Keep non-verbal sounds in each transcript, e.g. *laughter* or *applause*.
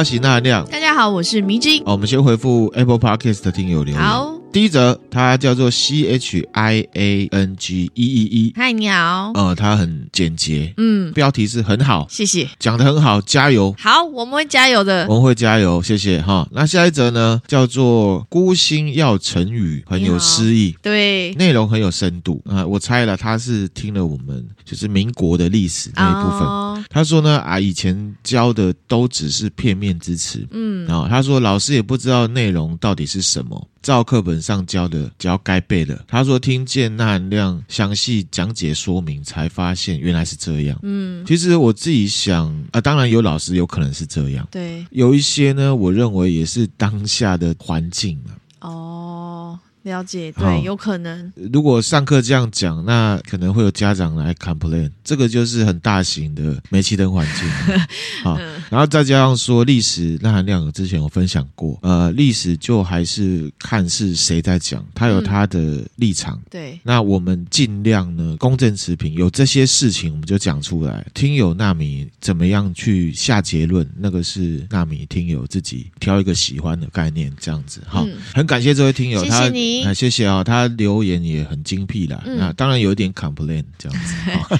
我是纳亮。大家好，我是迷之音。好，我们先回复 Apple Podcast 的听友留言。好。第一则，它叫做 C H I A N G 一一一。嗨，你好。呃，它很简洁。嗯，标题是很好，谢谢，讲的很好，加油。好，我们会加油的，我们会加油，谢谢哈。那下一则呢，叫做孤星要成语，很有诗意，对，内容很有深度啊、呃。我猜了，他是听了我们就是民国的历史那一部分。哦、他说呢，啊，以前教的都只是片面之词。嗯，然后他说老师也不知道内容到底是什么。照课本上教的，教该背的。他说听见纳含量详细讲解说明，才发现原来是这样。嗯，其实我自己想啊，当然有老师有可能是这样。对，有一些呢，我认为也是当下的环境啊。哦。了解，对，有可能。如果上课这样讲，那可能会有家长来 complain，这个就是很大型的煤气灯环境。*laughs* 好，然后再加上说历史，那含量之前有分享过，呃，历史就还是看是谁在讲，他有他的立场。嗯、对，那我们尽量呢公正持平，有这些事情我们就讲出来。听友纳米怎么样去下结论，那个是纳米听友自己挑一个喜欢的概念这样子。好，嗯、很感谢这位听友，他。谢谢你。啊，谢谢啊、哦，他留言也很精辟啦。嗯、那当然有一点 complain 这样子，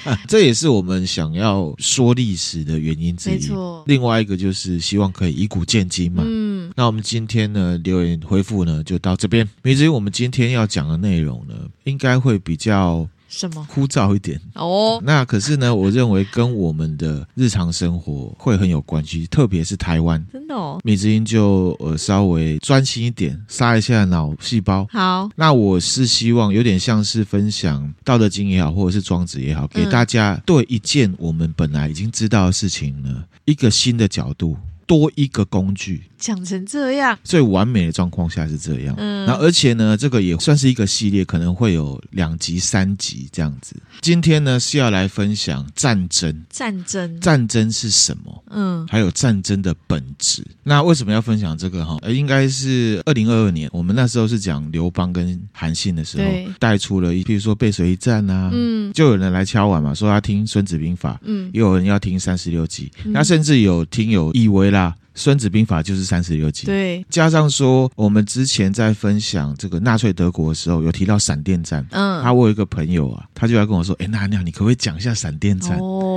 哦、*laughs* 这也是我们想要说历史的原因之一。没错。另外一个就是希望可以以古鉴今嘛。嗯。那我们今天呢，留言回复呢就到这边。至于我们今天要讲的内容呢，应该会比较。什么枯燥一点哦？那可是呢，*laughs* 我认为跟我们的日常生活会很有关系，特别是台湾。真的哦，米之音就呃稍微专心一点，杀一下脑细胞。好，那我是希望有点像是分享《道德经》也好，或者是《庄子》也好，给大家对一件我们本来已经知道的事情呢，一个新的角度。多一个工具，讲成这样，最完美的状况下是这样。嗯，那而且呢，这个也算是一个系列，可能会有两集、三集这样子。今天呢是要来分享战争，战争，战争是什么？嗯，还有战争的本质。那为什么要分享这个？哈，呃应该是二零二二年，我们那时候是讲刘邦跟韩信的时候，带出了一，譬如说背水一战啊，嗯，就有人来敲碗嘛，说要听孙子兵法，嗯，也有人要听三十六计，嗯、那甚至有听友以为啦。《孙子兵法》就是三十六计，对，加上说我们之前在分享这个纳粹德国的时候，有提到闪电战，嗯，他我有一个朋友啊，他就来跟我说，哎，娜娜你可不可以讲一下闪电战？哦，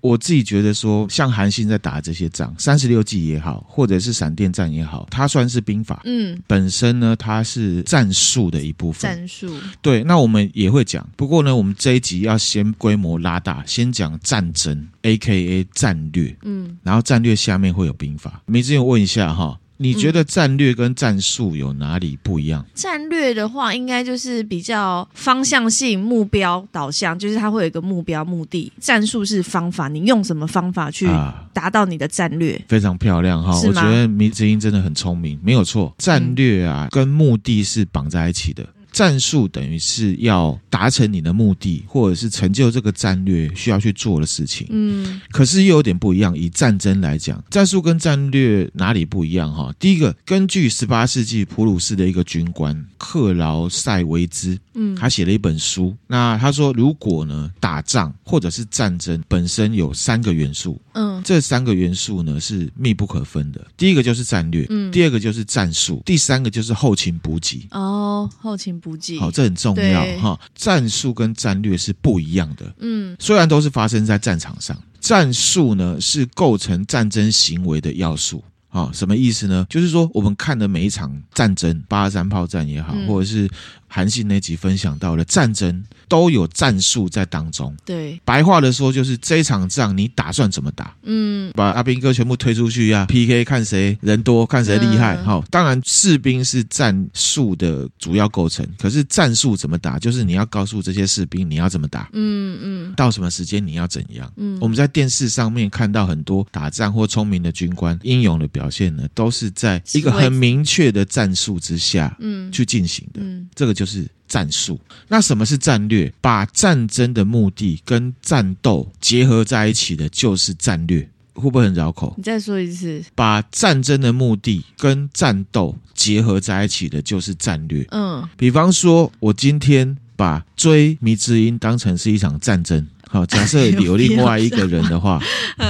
我自己觉得说，像韩信在打这些仗，三十六计也好，或者是闪电战也好，它算是兵法，嗯，本身呢，它是战术的一部分，战术，对，那我们也会讲，不过呢，我们这一集要先规模拉大，先讲战争，AKA 战略，嗯，然后战略下面会有兵法。梅志勇问一下哈，你觉得战略跟战术有哪里不一样？战略的话，应该就是比较方向性、目标导向，就是它会有一个目标、目的。战术是方法，你用什么方法去达到你的战略？啊、非常漂亮哈，我觉得米之音真的很聪明，没有错。战略啊，跟目的是绑在一起的。战术等于是要达成你的目的，或者是成就这个战略需要去做的事情。嗯，可是又有点不一样。以战争来讲，战术跟战略哪里不一样？哈，第一个，根据十八世纪普鲁士的一个军官克劳塞维兹，嗯，他写了一本书。那他说，如果呢打仗或者是战争本身有三个元素，嗯，这三个元素呢是密不可分的。第一个就是战略，嗯，第二个就是战术，第三个就是后勤补给。哦，后勤补给。好，这很重要哈。战术跟战略是不一样的。嗯，虽然都是发生在战场上，战术呢是构成战争行为的要素。好，什么意思呢？就是说，我们看的每一场战争，八二三炮战也好，或者是。韩信那集分享到了战争都有战术在当中。对，白话的说就是这场仗你打算怎么打？嗯，把阿兵哥全部推出去呀，PK 看谁人多，看谁厉害。好，当然士兵是战术的主要构成，可是战术怎么打，就是你要告诉这些士兵你要怎么打。嗯嗯，到什么时间你要怎样？嗯，我们在电视上面看到很多打仗或聪明的军官英勇的表现呢，都是在一个很明确的战术之下，嗯，去进行的。嗯，这个。就是战术。那什么是战略？把战争的目的跟战斗结合在一起的，就是战略。会不会很绕口？你再说一次。把战争的目的跟战斗结合在一起的，就是战略。嗯，比方说，我今天把追迷之音当成是一场战争。好，假设有另外一个人的话，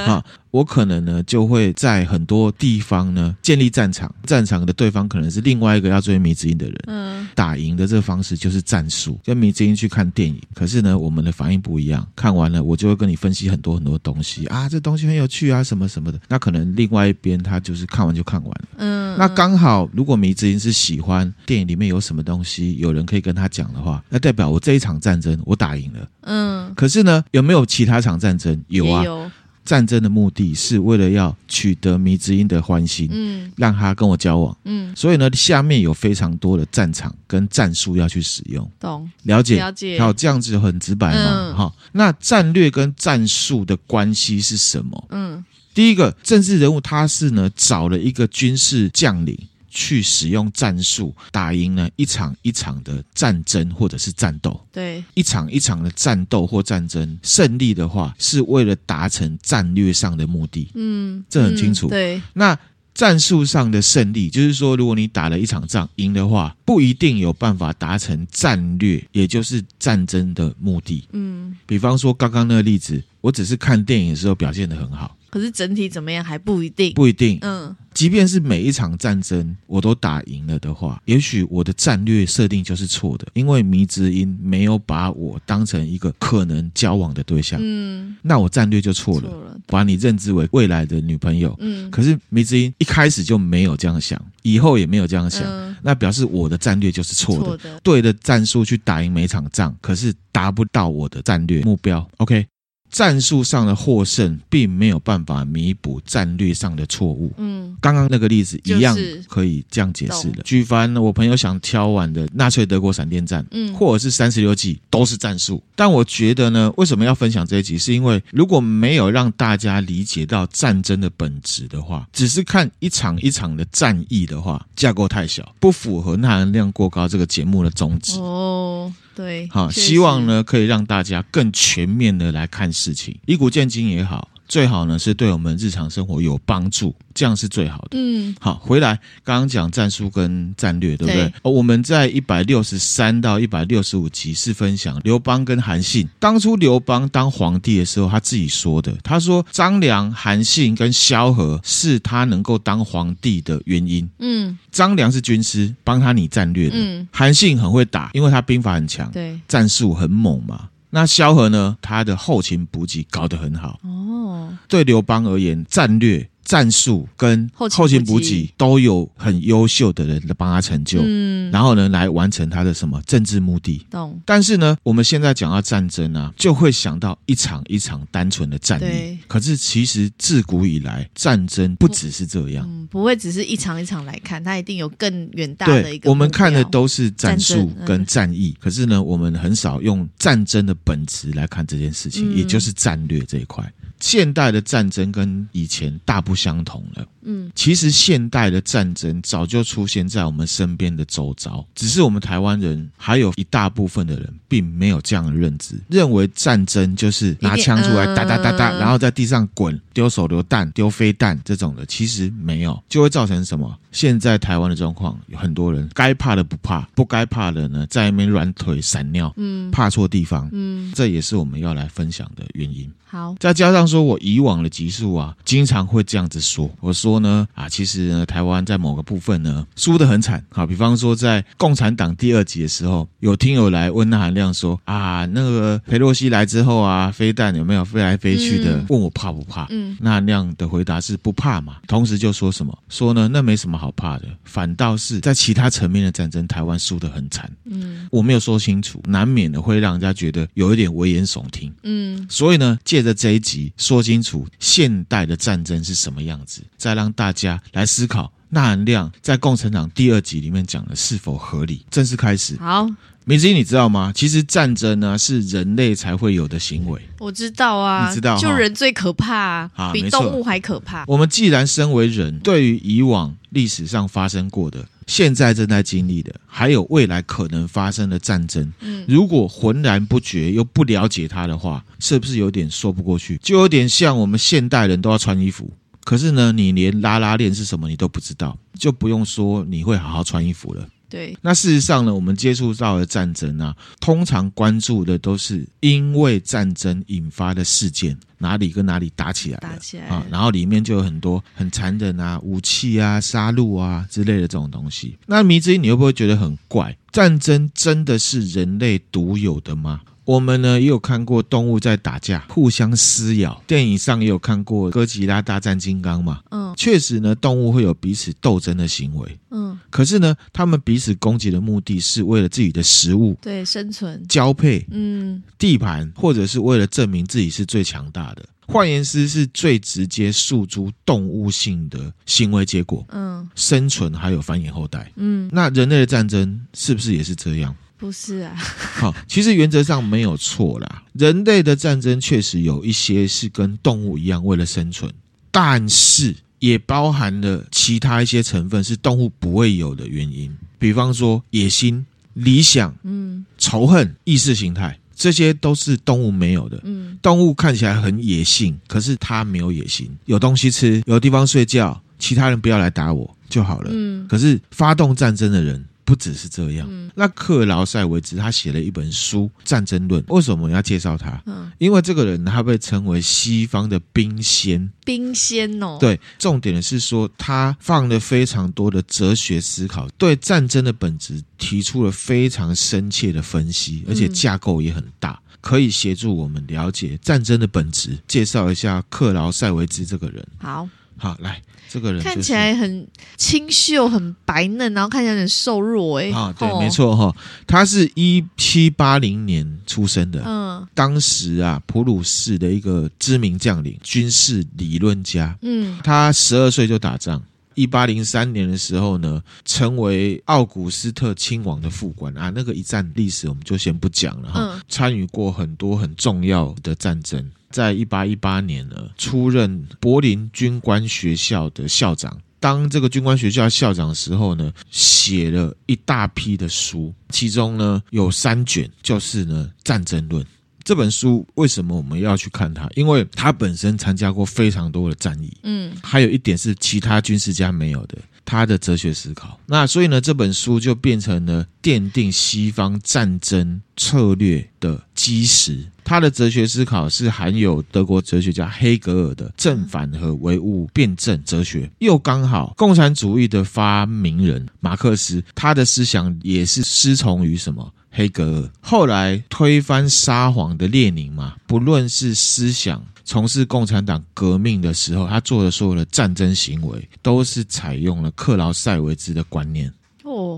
好，我可能呢就会在很多地方呢建立战场，战场的对方可能是另外一个要追迷之音的人。嗯，打赢的这个方式就是战术，跟迷之音去看电影。可是呢，我们的反应不一样，看完了我就会跟你分析很多很多东西啊，这东西很有趣啊，什么什么的。那可能另外一边他就是看完就看完了。嗯，那刚好如果迷之音是喜欢电影里面有什么东西，有人可以跟他讲的话，那代表我这一场战争我打赢了。嗯，可是呢，有没有其他场战争？有啊。有战争的目的是为了要取得迷之音的欢心，嗯，让他跟我交往，嗯，所以呢，下面有非常多的战场跟战术要去使用，懂？了解？了解？好，这样子很直白嘛，好、嗯，那战略跟战术的关系是什么？嗯，第一个政治人物他是呢找了一个军事将领。去使用战术打赢呢一场一场的战争或者是战斗，对，一场一场的战斗或战争胜利的话，是为了达成战略上的目的。嗯，这很清楚。嗯、对，那战术上的胜利，就是说，如果你打了一场仗赢的话，不一定有办法达成战略，也就是战争的目的。嗯，比方说刚刚那个例子，我只是看电影的时候表现得很好。可是整体怎么样还不一定，不一定。嗯，即便是每一场战争我都打赢了的话，也许我的战略设定就是错的，因为迷之音没有把我当成一个可能交往的对象。嗯，那我战略就错了，错了，把你认知为未来的女朋友。嗯，可是迷之音一开始就没有这样想，以后也没有这样想，嗯，那表示我的战略就是错的，错的，对的战术去打赢每场仗，可是达不到我的战略目标。OK。战术上的获胜并没有办法弥补战略上的错误。嗯，刚刚那个例子一样可以这样解释的。举凡我朋友想敲碗的纳粹德国闪电战，嗯，或者是三十六计，都是战术。但我觉得呢，为什么要分享这一集？是因为如果没有让大家理解到战争的本质的话，只是看一场一场的战役的话，架构太小，不符合钠含量过高这个节目的宗旨。哦。对，好，希望呢可以让大家更全面的来看事情，以古见今也好。最好呢是对我们日常生活有帮助，这样是最好的。嗯，好，回来刚刚讲战术跟战略，对不对？对哦，我们在一百六十三到一百六十五集是分享刘邦跟韩信。当初刘邦当皇帝的时候，他自己说的，他说张良、韩信跟萧何是他能够当皇帝的原因。嗯，张良是军师，帮他拟战略的。嗯，韩信很会打，因为他兵法很强，对，战术很猛嘛。那萧何呢？他的后勤补给搞得很好。哦，对刘邦而言，战略。战术跟后勤补给都有很优秀的人来帮他成就，嗯，然后呢，来完成他的什么政治目的。懂。但是呢，我们现在讲到战争啊，就会想到一场一场单纯的战役。对。可是其实自古以来，战争不只是这样。嗯，不会只是一场一场来看，它一定有更远大的一个。对，我们看的都是战术跟战役，可是呢，我们很少用战争的本质来看这件事情，也就是战略这一块。现代的战争跟以前大不相同了。嗯，其实现代的战争早就出现在我们身边的周遭，只是我们台湾人还有一大部分的人并没有这样的认知，认为战争就是拿枪出来哒哒哒哒，然后在地上滚，丢手榴弹、丢飞弹这种的，其实没有，就会造成什么？现在台湾的状况，有很多人该怕的不怕，不该怕的呢，在那边软腿闪尿，嗯，怕错地方，嗯，这也是我们要来分享的原因。好，再加上说我以往的集数啊，经常会这样子说，我说。说呢啊，其实呢，台湾在某个部分呢输得很惨。好，比方说在共产党第二集的时候，有听友来问那含量说啊，那个裴洛西来之后啊，飞弹有没有飞来飞去的？嗯、问我怕不怕？嗯，那含量的回答是不怕嘛。同时就说什么说呢？那没什么好怕的，反倒是在其他层面的战争，台湾输得很惨。嗯，我没有说清楚，难免的会让人家觉得有一点危言耸听。嗯，所以呢，借着这一集说清楚现代的战争是什么样子，在。让大家来思考，钠含量在共产党第二集里面讲的是否合理？正式开始。好，明之音，你知道吗？其实战争呢是人类才会有的行为。我知道啊，你知道，就人最可怕啊，啊比动物还可怕。我们既然身为人，对于以往历史上发生过的、现在正在经历的，还有未来可能发生的战争，嗯，如果浑然不觉又不了解它的话，是不是有点说不过去？就有点像我们现代人都要穿衣服。可是呢，你连拉拉链是什么你都不知道，就不用说你会好好穿衣服了。对，那事实上呢，我们接触到的战争啊，通常关注的都是因为战争引发的事件，哪里跟哪里打起来，打起来啊，然后里面就有很多很残忍啊，武器啊、杀戮啊之类的这种东西。那迷之音，你会不会觉得很怪？战争真的是人类独有的吗？我们呢也有看过动物在打架，互相撕咬。电影上也有看过哥吉拉大战金刚嘛。嗯，确实呢，动物会有彼此斗争的行为。嗯，可是呢，他们彼此攻击的目的是为了自己的食物，对，生存、交配、嗯，地盘，或者是为了证明自己是最强大的。换言之，是最直接诉诸动物性的行为结果。嗯，生存还有繁衍后代。嗯，那人类的战争是不是也是这样？不是啊，好，其实原则上没有错啦。人类的战争确实有一些是跟动物一样为了生存，但是也包含了其他一些成分是动物不会有的原因，比方说野心、理想、嗯、仇恨、意识形态，这些都是动物没有的。嗯，动物看起来很野性，可是它没有野心，有东西吃，有地方睡觉，其他人不要来打我就好了。嗯，可是发动战争的人。不只是这样，嗯、那克劳塞维茨他写了一本书《战争论》，为什么我们要介绍他？嗯，因为这个人他被称为西方的兵仙，兵仙哦。对，重点的是说他放了非常多的哲学思考，对战争的本质提出了非常深切的分析，而且架构也很大，嗯、可以协助我们了解战争的本质。介绍一下克劳塞维兹这个人。好，好来。这个人、就是、看起来很清秀、很白嫩，然后看起来很瘦弱、欸。哎，啊，对，哦、没错哈、哦，他是一七八零年出生的。嗯，当时啊，普鲁士的一个知名将领、军事理论家。嗯，他十二岁就打仗。一八零三年的时候呢，成为奥古斯特亲王的副官啊。那个一战历史我们就先不讲了哈。嗯、参与过很多很重要的战争。在一八一八年呢，出任柏林军官学校的校长。当这个军官学校校长的时候呢，写了一大批的书，其中呢有三卷就是呢《战争论》。这本书为什么我们要去看它？因为他本身参加过非常多的战役，嗯，还有一点是其他军事家没有的。他的哲学思考，那所以呢，这本书就变成了奠定西方战争策略的基石。他的哲学思考是含有德国哲学家黑格尔的正反和唯物辩证哲学，又刚好共产主义的发明人马克思，他的思想也是师从于什么黑格尔。后来推翻沙皇的列宁嘛，不论是思想。从事共产党革命的时候，他做的所有的战争行为，都是采用了克劳塞维兹的观念。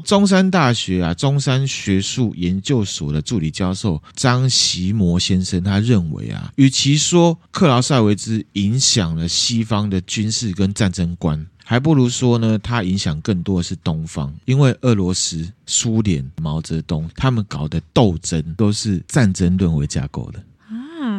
中山大学啊，中山学术研究所的助理教授张席摩先生，他认为啊，与其说克劳塞维兹影响了西方的军事跟战争观，还不如说呢，他影响更多的是东方，因为俄罗斯、苏联、毛泽东他们搞的斗争，都是战争论为架构的。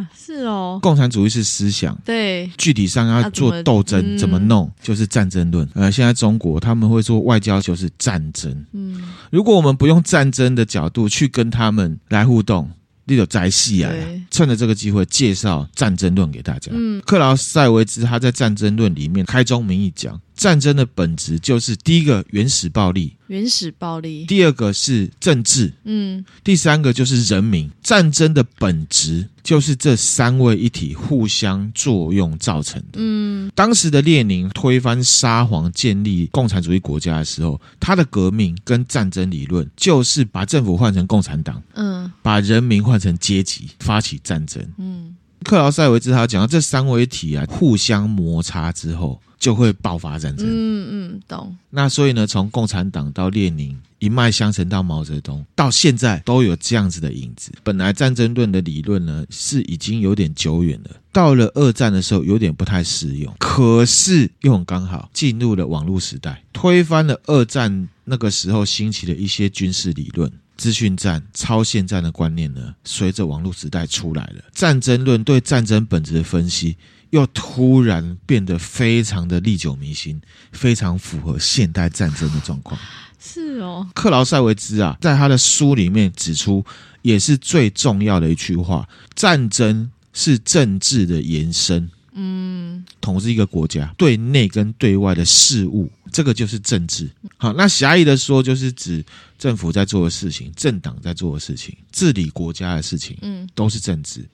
啊，是哦，共产主义是思想，对，具体上要做斗争，怎么，嗯、怎么弄，就是战争论。呃，现在中国他们会做外交，就是战争。嗯，如果我们不用战争的角度去跟他们来互动。你有宅戏啊！趁着这个机会介绍《战争论》给大家。嗯，克劳塞维兹他在《战争论》里面开宗明义讲，战争的本质就是第一个原始暴力，原始暴力；第二个是政治，嗯；第三个就是人民。战争的本质就是这三位一体互相作用造成的。嗯，当时的列宁推翻沙皇，建立共产主义国家的时候，他的革命跟战争理论就是把政府换成共产党，嗯，把人民换成阶级，发起战争。嗯，克劳塞维兹他讲到这三位一体啊，互相摩擦之后就会爆发战争。嗯嗯，懂。那所以呢，从共产党到列宁。一脉相承到毛泽东，到现在都有这样子的影子。本来战争论的理论呢，是已经有点久远了，到了二战的时候有点不太适用。可是又很刚好进入了网络时代，推翻了二战那个时候兴起的一些军事理论、资讯战、超限战的观念呢，随着网络时代出来了。战争论对战争本质的分析，又突然变得非常的历久弥新，非常符合现代战争的状况。是哦，克劳塞维兹啊，在他的书里面指出，也是最重要的一句话：战争是政治的延伸。嗯，统治一个国家，对内跟对外的事务，这个就是政治。好，那狭义的说，就是指政府在做的事情，政党在做的事情，治理国家的事情，嗯，都是政治。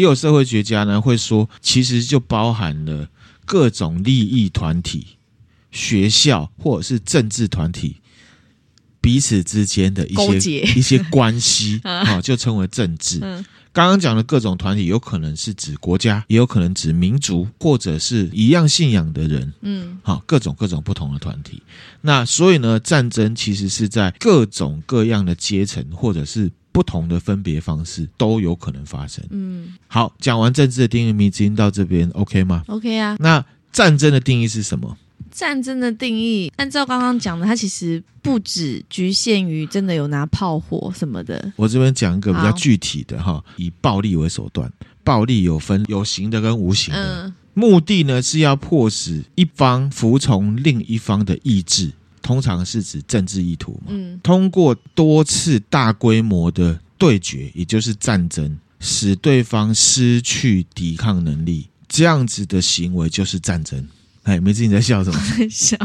也有社会学家呢会说，其实就包含了各种利益团体、学校或者是政治团体彼此之间的一些 *laughs* 一些关系啊，*laughs* 就称为政治。嗯刚刚讲的各种团体，有可能是指国家，也有可能指民族，或者是一样信仰的人。嗯，好，各种各种不同的团体。那所以呢，战争其实是在各种各样的阶层，或者是不同的分别方式，都有可能发生。嗯，好，讲完政治的定义，迷之音到这边 OK 吗？OK 啊。那战争的定义是什么？战争的定义，按照刚刚讲的，它其实不只局限于真的有拿炮火什么的。我这边讲一个比较具体的哈，以暴力为手段，暴力有分有形的跟无形的。嗯、目的呢是要迫使一方服从另一方的意志，通常是指政治意图嘛。嗯，通过多次大规模的对决，也就是战争，使对方失去抵抗能力，这样子的行为就是战争。哎，梅子，你在笑什么？在 *laughs* 笑。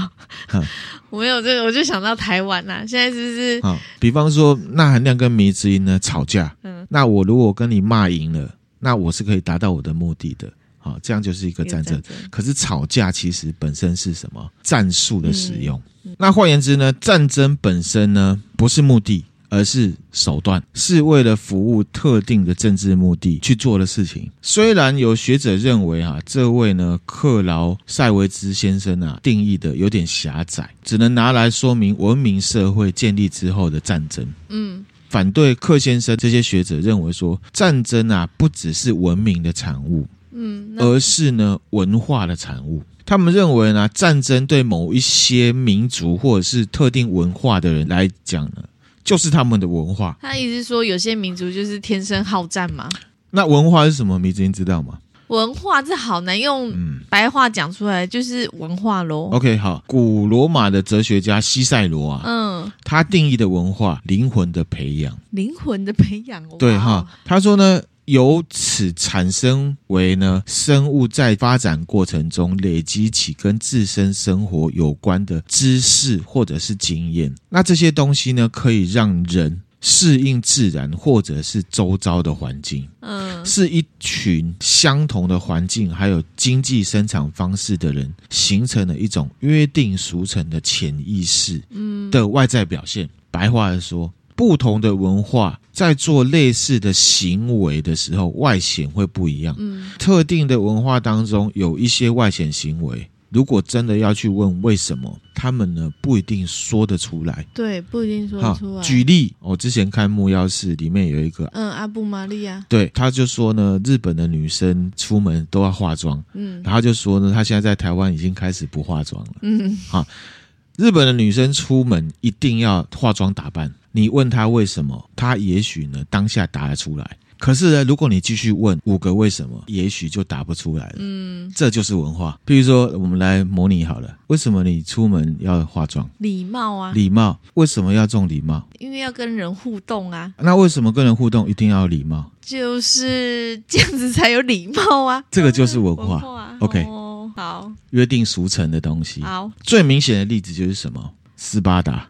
嗯、我没有这个，我就想到台湾呐、啊。现在是不是？好，比方说，那含量跟迷之音呢吵架。嗯。那我如果跟你骂赢了，那我是可以达到我的目的的。好，这样就是一个战争。可是吵架其实本身是什么？战术的使用。那换言之呢，战争本身呢不是目的。而是手段，是为了服务特定的政治目的去做的事情。虽然有学者认为啊，这位呢克劳塞维兹先生啊定义的有点狭窄，只能拿来说明文明社会建立之后的战争。嗯，反对克先生这些学者认为说，战争啊不只是文明的产物，嗯，而是呢文化的产物。他们认为呢，战争对某一些民族或者是特定文化的人来讲呢。就是他们的文化。他意思是说，有些民族就是天生好战嘛。那文化是什么？迷之音知道吗？文化这好难用白话讲出来，就是文化喽。OK，好。古罗马的哲学家西塞罗啊，嗯，他定义的文化，灵魂的培养。灵魂的培养，对哈。他说呢。由此产生为呢，生物在发展过程中累积起跟自身生活有关的知识或者是经验，那这些东西呢，可以让人适应自然或者是周遭的环境。嗯，是一群相同的环境还有经济生产方式的人形成了一种约定俗成的潜意识，嗯的外在表现。白话来说。不同的文化在做类似的行为的时候，外显会不一样。嗯，特定的文化当中有一些外显行为，如果真的要去问为什么，他们呢不一定说得出来。对，不一定说得出来。举例，我之前看木曜4里面有一个，嗯，阿布玛利亚，对，他就说呢，日本的女生出门都要化妆，嗯，然后就说呢，他现在在台湾已经开始不化妆了，嗯，好，日本的女生出门一定要化妆打扮。你问她为什么，她也许呢当下答得出来。可是呢，如果你继续问五个为什么，也许就答不出来了。嗯，这就是文化。比如说，我们来模拟好了，为什么你出门要化妆？礼貌啊。礼貌，为什么要重礼貌？因为要跟人互动啊。那为什么跟人互动一定要礼貌？就是这样子才有礼貌啊。这个就是文化。文化 OK，哦，好，约定俗成的东西。好，最明显的例子就是什么？斯巴达。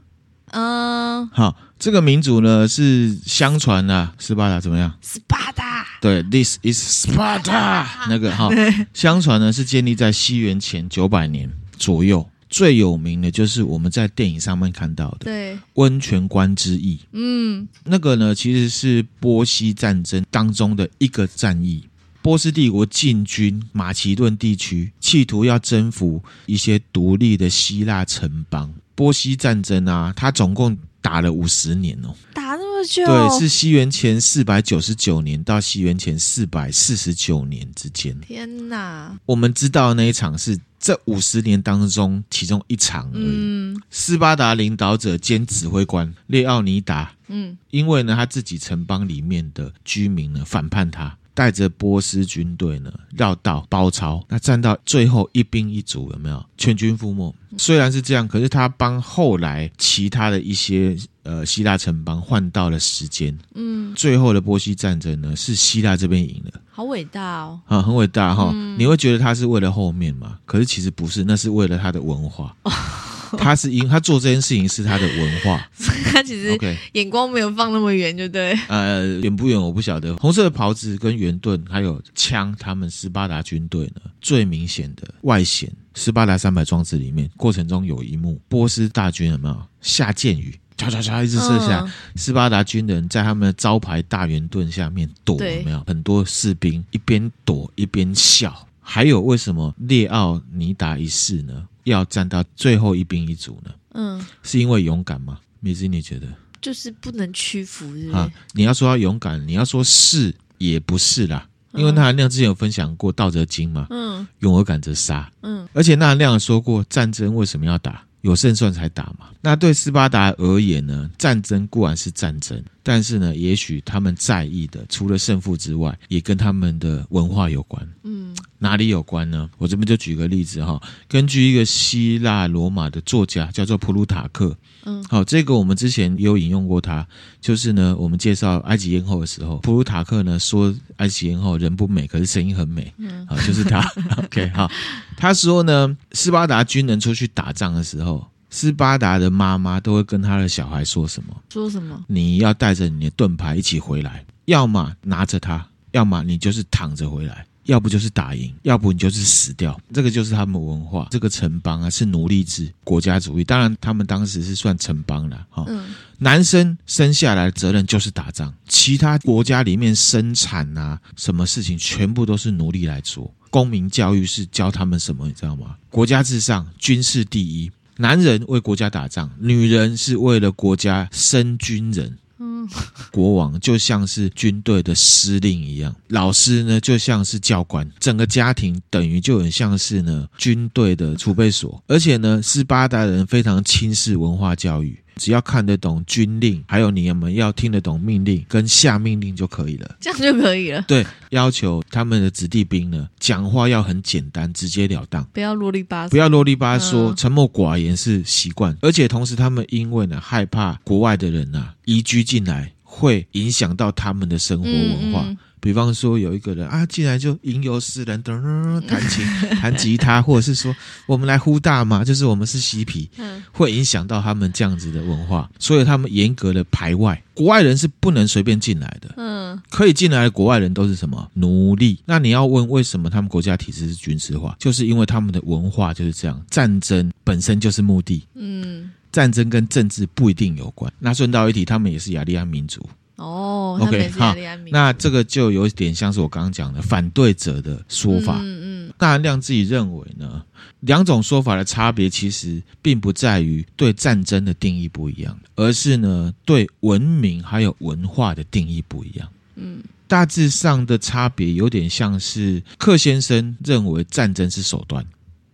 嗯，好，这个民族呢是相传啊，斯巴达怎么样？斯巴达，对，This is Sparta，*laughs* 那个哈，相传呢是建立在西元前九百年左右，最有名的就是我们在电影上面看到的，对，温泉关之役，嗯，那个呢其实是波西战争当中的一个战役，波斯帝国进军马其顿地区，企图要征服一些独立的希腊城邦。波西战争啊，它总共打了五十年哦，打那么久？对，是西元前四百九十九年到西元前四百四十九年之间。天哪！我们知道的那一场是这五十年当中其中一场而已。嗯，斯巴达领导者兼指挥官列奥尼达，嗯，因为呢他自己城邦里面的居民呢反叛他。带着波斯军队呢绕道包抄，那战到最后一兵一卒，有没有全军覆没？虽然是这样，可是他帮后来其他的一些呃希腊城邦换到了时间。嗯，最后的波西战争呢是希腊这边赢了，好伟大哦！啊，很伟大哈、哦！嗯、你会觉得他是为了后面嘛？可是其实不是，那是为了他的文化。哦 *laughs* 他是因他做这件事情是他的文化，*laughs* 他其实眼光没有放那么远，就对。呃，远不远我不晓得。红色的袍子跟圆盾还有枪，他们斯巴达军队呢最明显的外显。斯巴达三百壮士里面，过程中有一幕，波斯大军有没有下箭雨，唰唰唰一直射下，嗯、斯巴达军人在他们的招牌大圆盾下面躲，有没有？很多士兵一边躲一边笑。还有为什么列奥尼达一世呢？要站到最后一兵一卒呢？嗯，是因为勇敢吗？米兹，你觉得？就是不能屈服是？啊，你要说要勇敢，你要说是也不是啦。嗯、因为纳兰亮之前有分享过《道德经》嘛，嗯，勇而敢则杀，嗯，而且纳兰亮说过，战争为什么要打？有胜算才打嘛。那对斯巴达而言呢？战争固然是战争，但是呢，也许他们在意的除了胜负之外，也跟他们的文化有关。嗯，哪里有关呢？我这边就举个例子哈。根据一个希腊罗马的作家叫做普鲁塔克，嗯，好，这个我们之前也有引用过他，就是呢，我们介绍埃及艳后的时候，普鲁塔克呢说埃及艳后人不美，可是声音很美，嗯，好，就是他。*laughs* OK，好，他说呢，斯巴达军人出去打仗的时候。斯巴达的妈妈都会跟他的小孩说什么？说什么？你要带着你的盾牌一起回来，要么拿着它，要么你就是躺着回来，要不就是打赢，要不你就是死掉。这个就是他们文化。这个城邦啊是奴隶制，国家主义。当然，他们当时是算城邦了。哈，嗯，男生生下来的责任就是打仗，其他国家里面生产啊，什么事情全部都是奴隶来做。公民教育是教他们什么？你知道吗？国家至上，军事第一。男人为国家打仗，女人是为了国家生军人。嗯，国王就像是军队的司令一样，老师呢就像是教官，整个家庭等于就很像是呢军队的储备所。而且呢，斯巴达人非常轻视文化教育。只要看得懂军令，还有你们要听得懂命令跟下命令就可以了，这样就可以了。对，要求他们的子弟兵呢，讲话要很简单、直截了当，不要啰里吧嗦，不要啰里吧嗦，嗯、沉默寡言是习惯。而且同时，他们因为呢害怕国外的人啊移居进来，会影响到他们的生活文化。嗯嗯比方说，有一个人啊，进来就吟游诗人，噔噔弹琴、*laughs* 弹吉他，或者是说，我们来呼大麻，就是我们是嬉皮，会影响到他们这样子的文化，所以他们严格的排外，国外人是不能随便进来的。嗯，可以进来的国外人都是什么奴隶？那你要问为什么他们国家体制是军事化？就是因为他们的文化就是这样，战争本身就是目的。嗯，战争跟政治不一定有关。那顺道一提，他们也是雅利安民族。哦，OK，好，那这个就有点像是我刚刚讲的反对者的说法。嗯嗯，纳兰亮自己认为呢，两种说法的差别其实并不在于对战争的定义不一样，而是呢对文明还有文化的定义不一样。嗯，大致上的差别有点像是克先生认为战争是手段，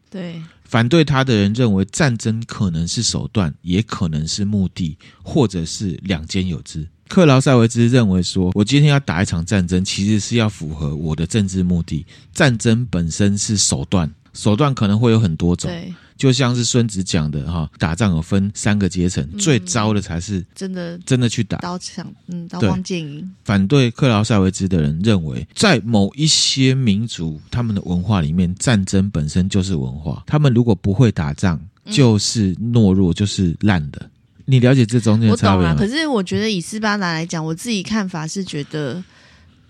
对，反对他的人认为战争可能是手段，也可能是目的，或者是两兼有之。克劳塞维兹认为说，我今天要打一场战争，其实是要符合我的政治目的。战争本身是手段，手段可能会有很多种。对，就像是孙子讲的哈，打仗有分三个阶层，嗯、最糟的才是真的真的去打刀枪，嗯，刀光剑影。反对克劳塞维兹的人认为，在某一些民族他们的文化里面，战争本身就是文化。他们如果不会打仗，就是懦弱，就是烂的。你了解这中间的差别吗？我懂了，可是我觉得以斯巴达来讲，我自己看法是觉得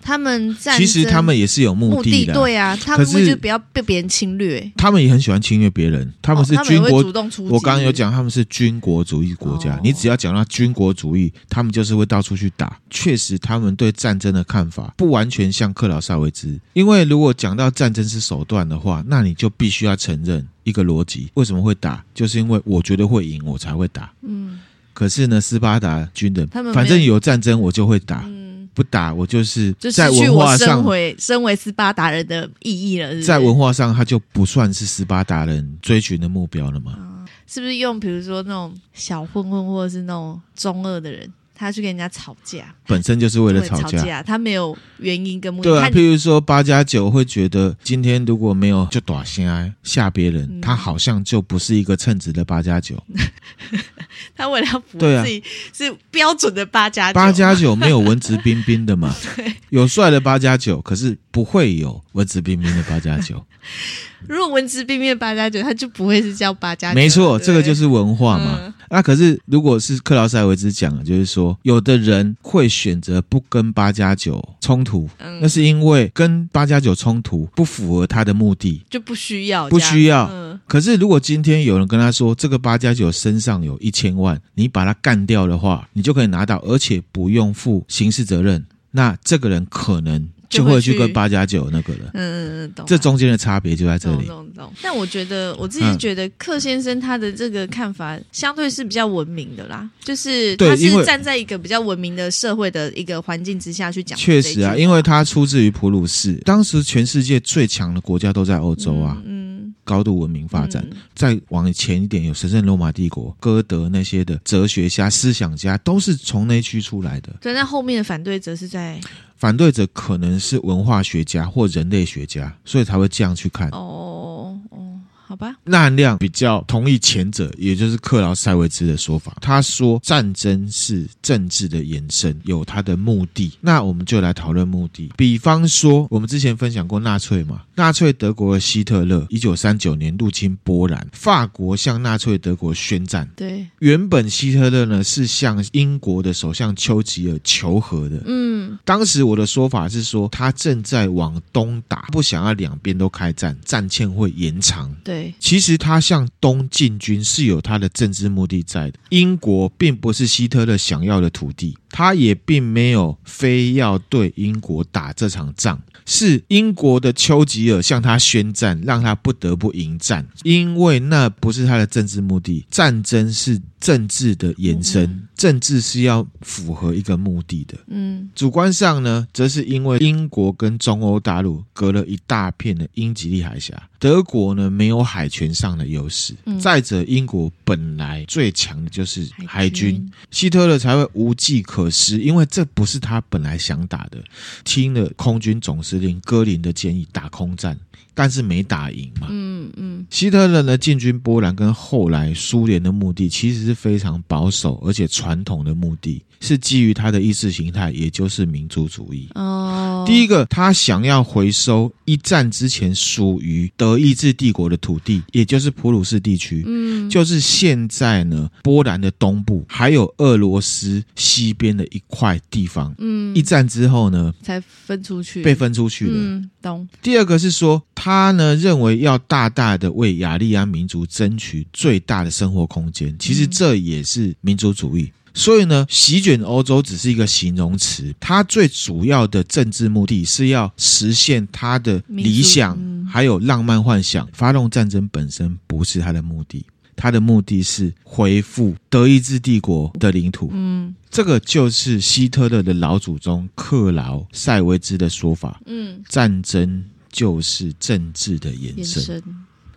他们战争其实他们也是有目的的，对啊，他们就不要被别人侵略。他们也很喜欢侵略别人，他们是军国、哦、主动出击。我刚刚有讲他们是军国主义国家，哦、你只要讲到军国主义，他们就是会到处去打。确实，他们对战争的看法不完全像克劳塞维兹，因为如果讲到战争是手段的话，那你就必须要承认一个逻辑：为什么会打？就是因为我觉得会赢，我才会打。嗯。可是呢，斯巴达军人，反正有战争我就会打，嗯、不打我就是在文化上，身为身为斯巴达人的意义了是是？在文化上，他就不算是斯巴达人追寻的目标了嘛？是不是用比如说那种小混混或者是那种中二的人？他去跟人家吵架，本身就是为了吵架，吵架他没有原因跟目的。对啊，譬如说八加九会觉得今天如果没有就打先吓别人，嗯，他好像就不是一个称职的八加九。*laughs* 他为了要服自己是标准的八加九，八加九没有文质彬彬的嘛？*laughs* 对，有帅的八加九，可是不会有文质彬彬的八加九。*laughs* 如果文质彬彬的八加九，他就不会是叫八加九。没错，这个就是文化嘛。嗯、那可是，如果是克劳塞维兹讲的，就是说，有的人会选择不跟八加九冲突，嗯，那是因为跟八加九冲突不符合他的目的，就不需要，不需要。嗯、可是，如果今天有人跟他说，这个八加九身上有一千万，你把他干掉的话，你就可以拿到，而且不用负刑事责任，那这个人可能。就会去跟八加九那个人，嗯嗯嗯，懂。这中间的差别就在这里。懂懂懂。但我觉得我自己觉得克先生他的这个看法相对是比较文明的啦，就是他是站在一个比较文明的社会的一个环境之下去讲。确实啊，因为他出自于普鲁士，当时全世界最强的国家都在欧洲啊，嗯，高度文明发展。再往前一点，有神圣罗马帝国，歌德那些的哲学家、思想家都是从那区出来的。对，那后面的反对者是在。反对者可能是文化学家或人类学家，所以才会这样去看。哦哦，好吧。纳汉亮比较同意前者，也就是克劳塞维兹的说法。他说战争是政治的延伸，有它的目的。那我们就来讨论目的。比方说，我们之前分享过纳粹嘛，纳粹德国的希特勒，一九三九年入侵波兰，法国向纳粹德国宣战。对，原本希特勒呢是向英国的首相丘吉尔求和的。嗯，当时我的说法是说，他正在往东打，不想要两边都开战，战线会延长。对，其实他向东进军是有他的政治目的在的。英国并不是希特勒想要的土地。他也并没有非要对英国打这场仗，是英国的丘吉尔向他宣战，让他不得不迎战，因为那不是他的政治目的。战争是政治的延伸，政治是要符合一个目的的。嗯，主观上呢，则是因为英国跟中欧大陆隔了一大片的英吉利海峡。德国呢，没有海权上的优势，嗯，再者英国本来最强的就是海军，海军，希特勒才会无计可可是，因为这不是他本来想打的。听了空军总司令戈林的建议，打空战。但是没打赢嘛。嗯嗯。希特勒呢，进军波兰跟后来苏联的目的其实是非常保守而且传统的目的，是基于他的意识形态，也就是民族主义。哦。第一个，他想要回收一战之前属于德意志帝国的土地，也就是普鲁士地区。嗯。就是现在呢，波兰的东部还有俄罗斯西边的一块地方。嗯。一战之后呢，才分出去，被分出去了。嗯，懂。第二个是说。他呢，认为要大大的为雅利安民族争取最大的生活空间，其实这也是民族主义。所以呢，席卷欧洲只是一个形容词，他最主要的政治目的是要实现他的理想，还有浪漫幻想。发动战争本身不是他的目的，他的目的是恢复德意志帝国的领土。嗯，这个就是希特勒的老祖宗克劳塞维兹的说法。嗯，战争。就是政治的延伸。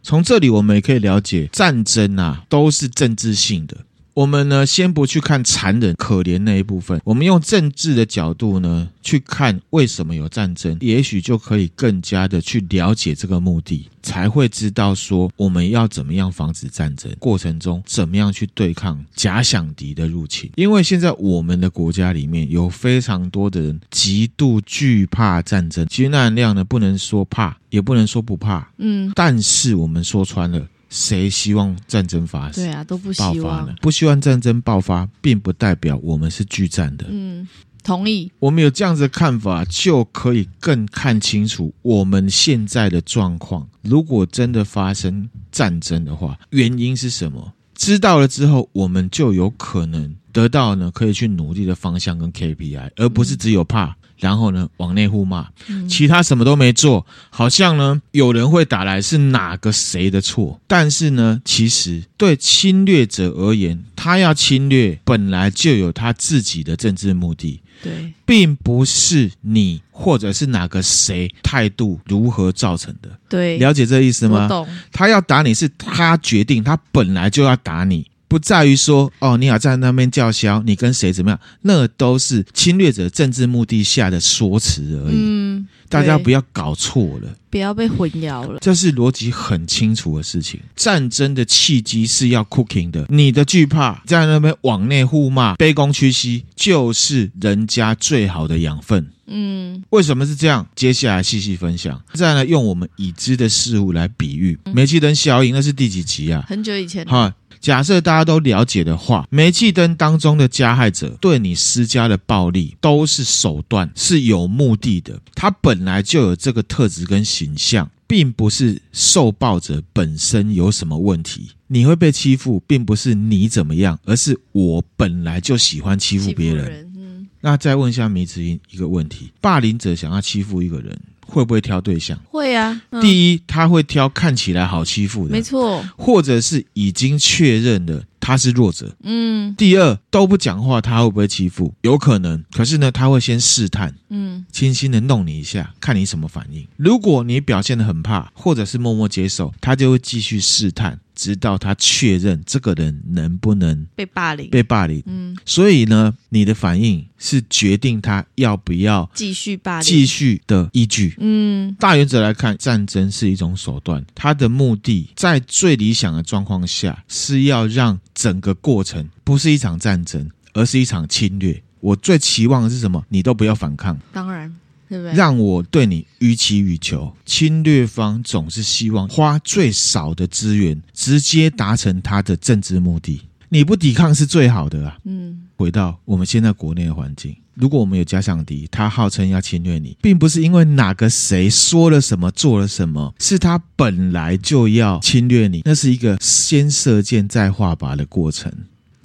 从这里我们也可以了解，战争啊都是政治性的。我们呢，先不去看残忍可怜那一部分，我们用政治的角度呢去看为什么有战争，也许就可以更加的去了解这个目的，才会知道说我们要怎么样防止战争，过程中怎么样去对抗假想敌的入侵。因为现在我们的国家里面有非常多的人极度惧怕战争，其实那量呢不能说怕，也不能说不怕，嗯，但是我们说穿了。谁希望战争发生？对啊，都不希望。爆发呢？不希望战争爆发，并不代表我们是拒战的。嗯，同意。我们有这样子的看法，就可以更看清楚我们现在的状况。如果真的发生战争的话，原因是什么？知道了之后，我们就有可能得到呢，可以去努力的方向跟 KPI，而不是只有怕。嗯然后呢，往内互骂，其他什么都没做，好像呢有人会打来是哪个谁的错？但是呢，其实对侵略者而言，他要侵略本来就有他自己的政治目的，对，并不是你或者是哪个谁态度如何造成的。对，了解这意思吗？懂。他要打你是他决定，他本来就要打你。不在于说哦，你好在那边叫嚣，你跟谁怎么样，那都是侵略者政治目的下的说辞而已。嗯，大家不要搞错了，不要被混淆了，这是逻辑很清楚的事情。战争的契机是要 cooking 的，你的惧怕在那边往内互骂、卑躬屈膝，就是人家最好的养分。嗯，为什么是这样？接下来细细分享。再来用我们已知的事物来比喻，煤气灯效应，那是第几集啊？很久以前。哈，假设大家都了解的话，煤气灯当中的加害者对你施加的暴力都是手段，是有目的的。他本来就有这个特质跟形象，并不是受暴者本身有什么问题。你会被欺负，并不是你怎么样，而是我本来就喜欢欺负别人。那再问一下迷之音一个问题：霸凌者想要欺负一个人，会不会挑对象？会啊。嗯、第一，他会挑看起来好欺负的，没错，或者是已经确认了他是弱者。嗯。第二，都不讲话，他会不会欺负？有可能。可是呢，他会先试探，嗯，轻轻的弄你一下，看你什么反应。如果你表现的很怕，或者是默默接受，他就会继续试探。直到他确认这个人能不能被霸凌，被霸凌。嗯，所以呢，你的反应是决定他要不要继续霸凌、继续的依据。嗯，大原则来看，战争是一种手段，它的目的在最理想的状况下是要让整个过程不是一场战争，而是一场侵略。我最期望的是什么？你都不要反抗。当然。对对，让我对你予取予求。侵略方总是希望花最少的资源，直接达成他的政治目的。你不抵抗是最好的啊。嗯，回到我们现在国内的环境，如果我们有假想敌，他号称要侵略你，并不是因为哪个谁说了什么做了什么，是他本来就要侵略你。那是一个先射箭再画靶的过程。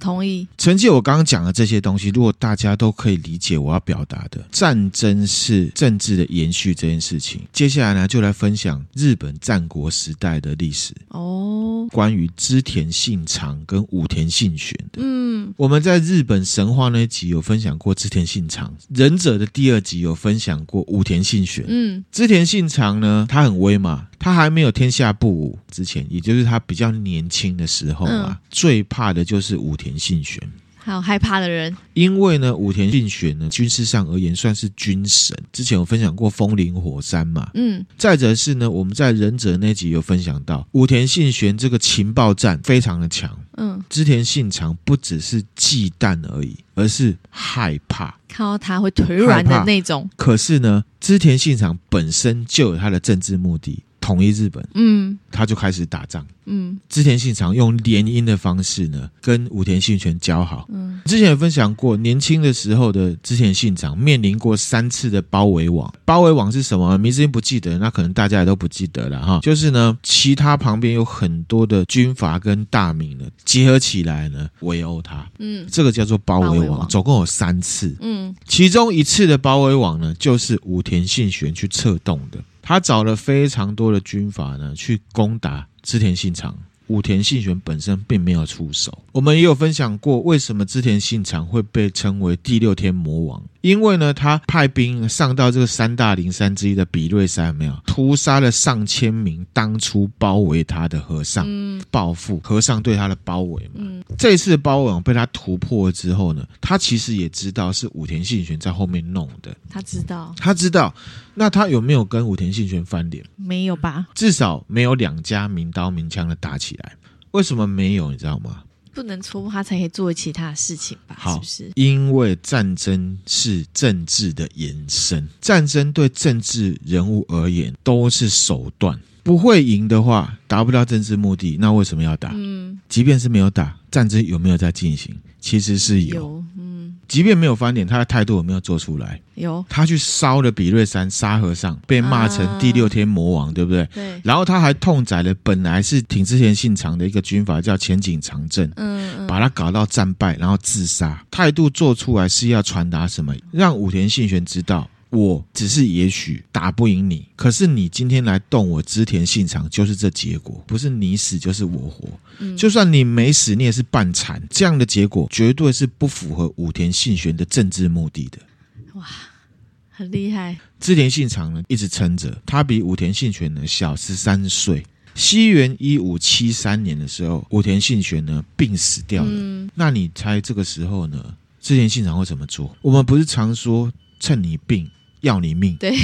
同意。承接我刚刚讲的这些东西，如果大家都可以理解我要表达的，战争是政治的延续这件事情，接下来呢，就来分享日本战国时代的历史哦，关于织田信长跟武田信玄的。嗯，我们在日本神话那集有分享过织田信长，忍者的第二集有分享过武田信玄。嗯，织田信长呢，他很威嘛。他还没有天下布武之前，也就是他比较年轻的时候啊，嗯、最怕的就是武田信玄。好害怕的人，因为呢，武田信玄呢，军事上而言算是军神。之前有分享过风林火山嘛，嗯。再者是呢，我们在忍者那集有分享到，武田信玄这个情报战非常的强，嗯。织田信长不只是忌惮而已，而是害怕，看到他会腿软的那种。可是呢，织田信长本身就有他的政治目的。统一日本，嗯，他就开始打仗，嗯，织田信长用联姻的方式呢，跟武田信玄交好，嗯，之前有分享过，年轻的时候的织田信长面临过三次的包围网，包围网是什么？名字不记得，那可能大家也都不记得了哈，就是呢，其他旁边有很多的军阀跟大名呢，结合起来呢，围殴他，嗯，这个叫做包围网，总共有三次，嗯，其中一次的包围网呢，就是武田信玄去策动的。他找了非常多的军阀呢，去攻打织田信长。武田信玄本身并没有出手。我们也有分享过，为什么织田信长会被称为第六天魔王？因为呢，他派兵上到这个三大灵山之一的比瑞山，没有屠杀了上千名当初包围他的和尚，嗯、报复和尚对他的包围嘛。嗯、这次的包围网被他突破了之后呢，他其实也知道是武田信玄在后面弄的。他知道，他知道。那他有没有跟武田信玄翻脸？没有吧，至少没有两家明刀明枪的打起来。为什么没有？你知道吗？不能戳破他才可以做其他事情吧？好，是不是？因为战争是政治的延伸，战争对政治人物而言都是手段。不会赢的话，达不到政治目的，那为什么要打？嗯，即便是没有打，战争有没有在进行？其实是有。有即便没有翻脸，他的态度有没有做出来？有，他去烧了比瑞山沙和尚，被骂成第六天魔王，啊、对不对？对。然后他还痛宰了本来是挺之前信长的一个军阀，叫前井长政，嗯，嗯，把他搞到战败，然后自杀。态度做出来是要传达什么？让武田信玄知道。我只是也许打不赢你，可是你今天来动我织田信长，就是这结果，不是你死就是我活。嗯，就算你没死，你也是半残。这样的结果绝对是不符合武田信玄的政治目的的。哇，很厉害！织田信长呢，一直撑着，他比武田信玄呢小十三岁。西元一五七三年的时候，武田信玄呢病死掉了。嗯、那你猜这个时候呢，织田信长会怎么做？我们不是常说趁你病要你命？对。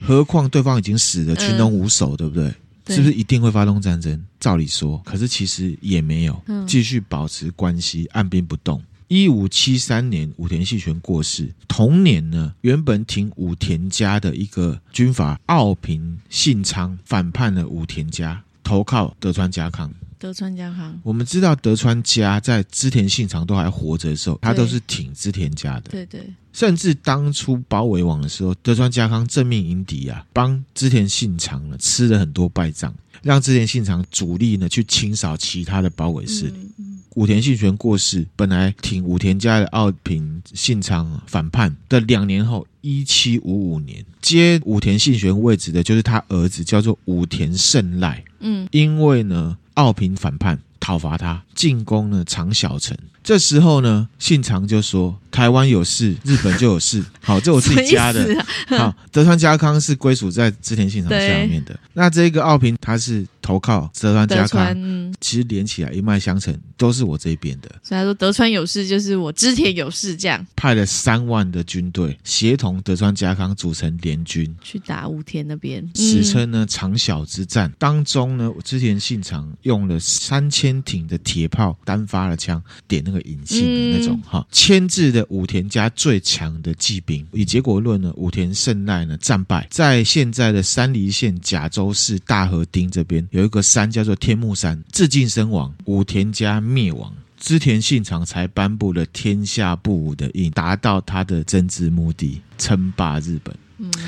何况对方已经死了，群龙无首，嗯、对不对？对是不是一定会发动战争？照理说，可是其实也没有，继续保持关系，按兵不动。一五七三年，武田信玄过世。同年呢，原本挺武田家的一个军阀奥平信昌反叛了武田家，投靠德川家康。德川家康，我们知道德川家在织田信长都还活着的时候，他都是挺织田家的。对对，甚至当初包围网的时候，德川家康正面迎敌啊，帮织田信长呢吃了很多败仗，让织田信长主力呢去清扫其他的包围势力。嗯嗯武田信玄过世，本来挺武田家的奥平信长反叛的两年后，一七五五年接武田信玄位置的就是他儿子，叫做武田胜赖。嗯，因为呢，奥平反叛讨伐他，进攻了长小城。这时候呢，信长就说：“台湾有事，日本就有事。*laughs* 好，这我自己家的。啊、*laughs* 好，德川家康是归属在织田信长下面的。那这个奥平他是投靠德川家康，嗯、其实连起来一脉相承，都是我这边的。所以他说德川有事，就是我织田有事，这样派了三万的军队，协同德川家康组成联军去打武田那边，史称呢长小之战。当中呢，织田信长用了三千挺的铁炮，单发了枪点那个。引信的那种哈，牵制的武田家最强的骑兵。以结果论呢，武田胜赖呢战败，在现在的山梨县甲州市大河町这边有一个山叫做天目山，自尽身亡，武田家灭亡，织田信长才颁布了天下不武的印，达到他的政治目的，称霸日本。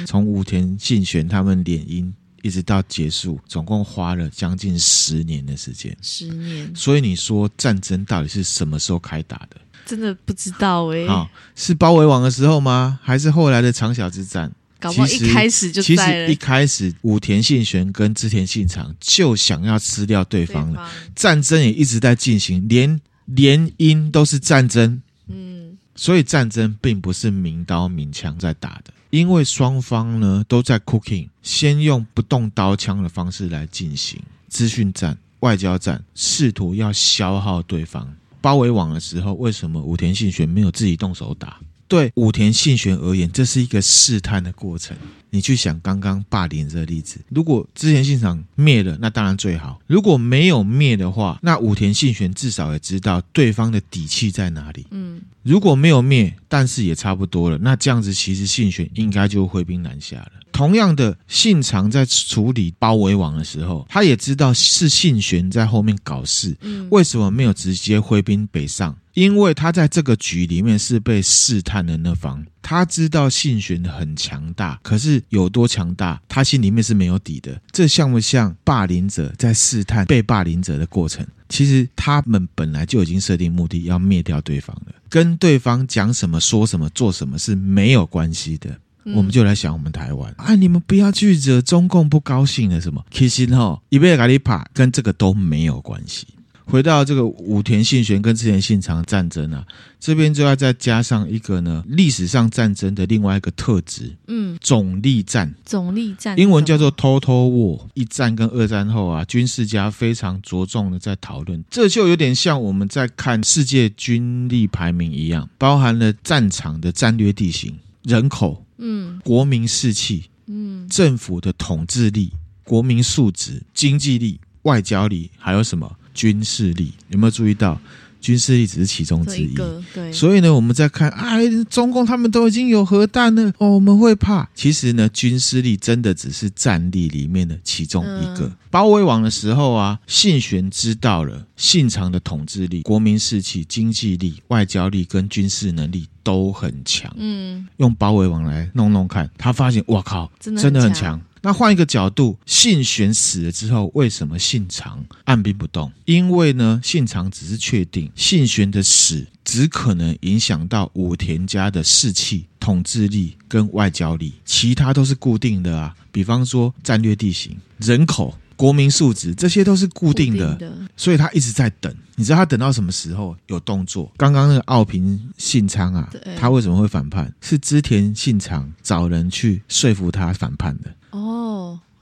从武田信玄他们联姻。一直到结束，总共花了将近十年的时间。十年，所以你说战争到底是什么时候开打的？真的不知道哎、欸。好，是包围网的时候吗？还是后来的长筱之战？搞不好一开始就其实一开始武田信玄跟织田信长就想要吃掉对方了，方战争也一直在进行，连联姻都是战争。嗯，所以战争并不是明刀明枪在打的。因为双方呢都在 cooking，先用不动刀枪的方式来进行资讯战、外交战，试图要消耗对方。包围网的时候，为什么武田信玄没有自己动手打？对武田信玄而言，这是一个试探的过程。你去想刚刚霸凌这个例子，如果之前信长灭了，那当然最好；如果没有灭的话，那武田信玄至少也知道对方的底气在哪里。嗯，如果没有灭，但是也差不多了。那这样子，其实信玄应该就挥兵南下了。同样的，信长在处理包围网的时候，他也知道是信玄在后面搞事。嗯，为什么没有直接挥兵北上？因为他在这个局里面是被试探的那方。他知道信玄很强大，可是有多强大，他心里面是没有底的。这像不像霸凌者在试探被霸凌者的过程？其实他们本来就已经设定目的要灭掉对方了，跟对方讲什么、说什么、做什么是没有关系的。我们就来想我们台湾啊，你们不要去惹中共不高兴的什么？其实哈，伊贝卡里帕跟这个都没有关系。回到这个武田信玄跟织田信长战争啊，这边就要再加上一个呢，历史上战争的另外一个特质，嗯，总力战。总力战，英文叫做 Total War。一战跟二战后啊，军事家非常着重的在讨论，这就有点像我们在看世界军力排名一样，包含了战场的战略地形、人口，嗯，国民士气，嗯，政府的统治力、国民素质、经济力、外交力，还有什么？军事力有没有注意到？军事力只是其中之一。对，所以呢，我们在看，哎，中共他们都已经有核弹了，哦，我们会怕？其实呢，军事力真的只是战力里面的其中一个。嗯、包围网的时候啊，信玄知道了信长的统治力、国民士气、经济力、外交力跟军事能力都很强。嗯，用包围网来弄弄看，他发现，哇靠，真的真的很强。那换一个角度，信玄死了之后，为什么信长按兵不动？因为呢，信长只是确定信玄的死只可能影响到武田家的士气、统治力跟外交力，其他都是固定的啊。比方说战略地形、人口、国民素质，这些都是固定的，定的。所以他一直在等。你知道他等到什么时候有动作？刚刚那个奥平信昌啊，他为什么会反叛？是织田信长找人去说服他反叛的。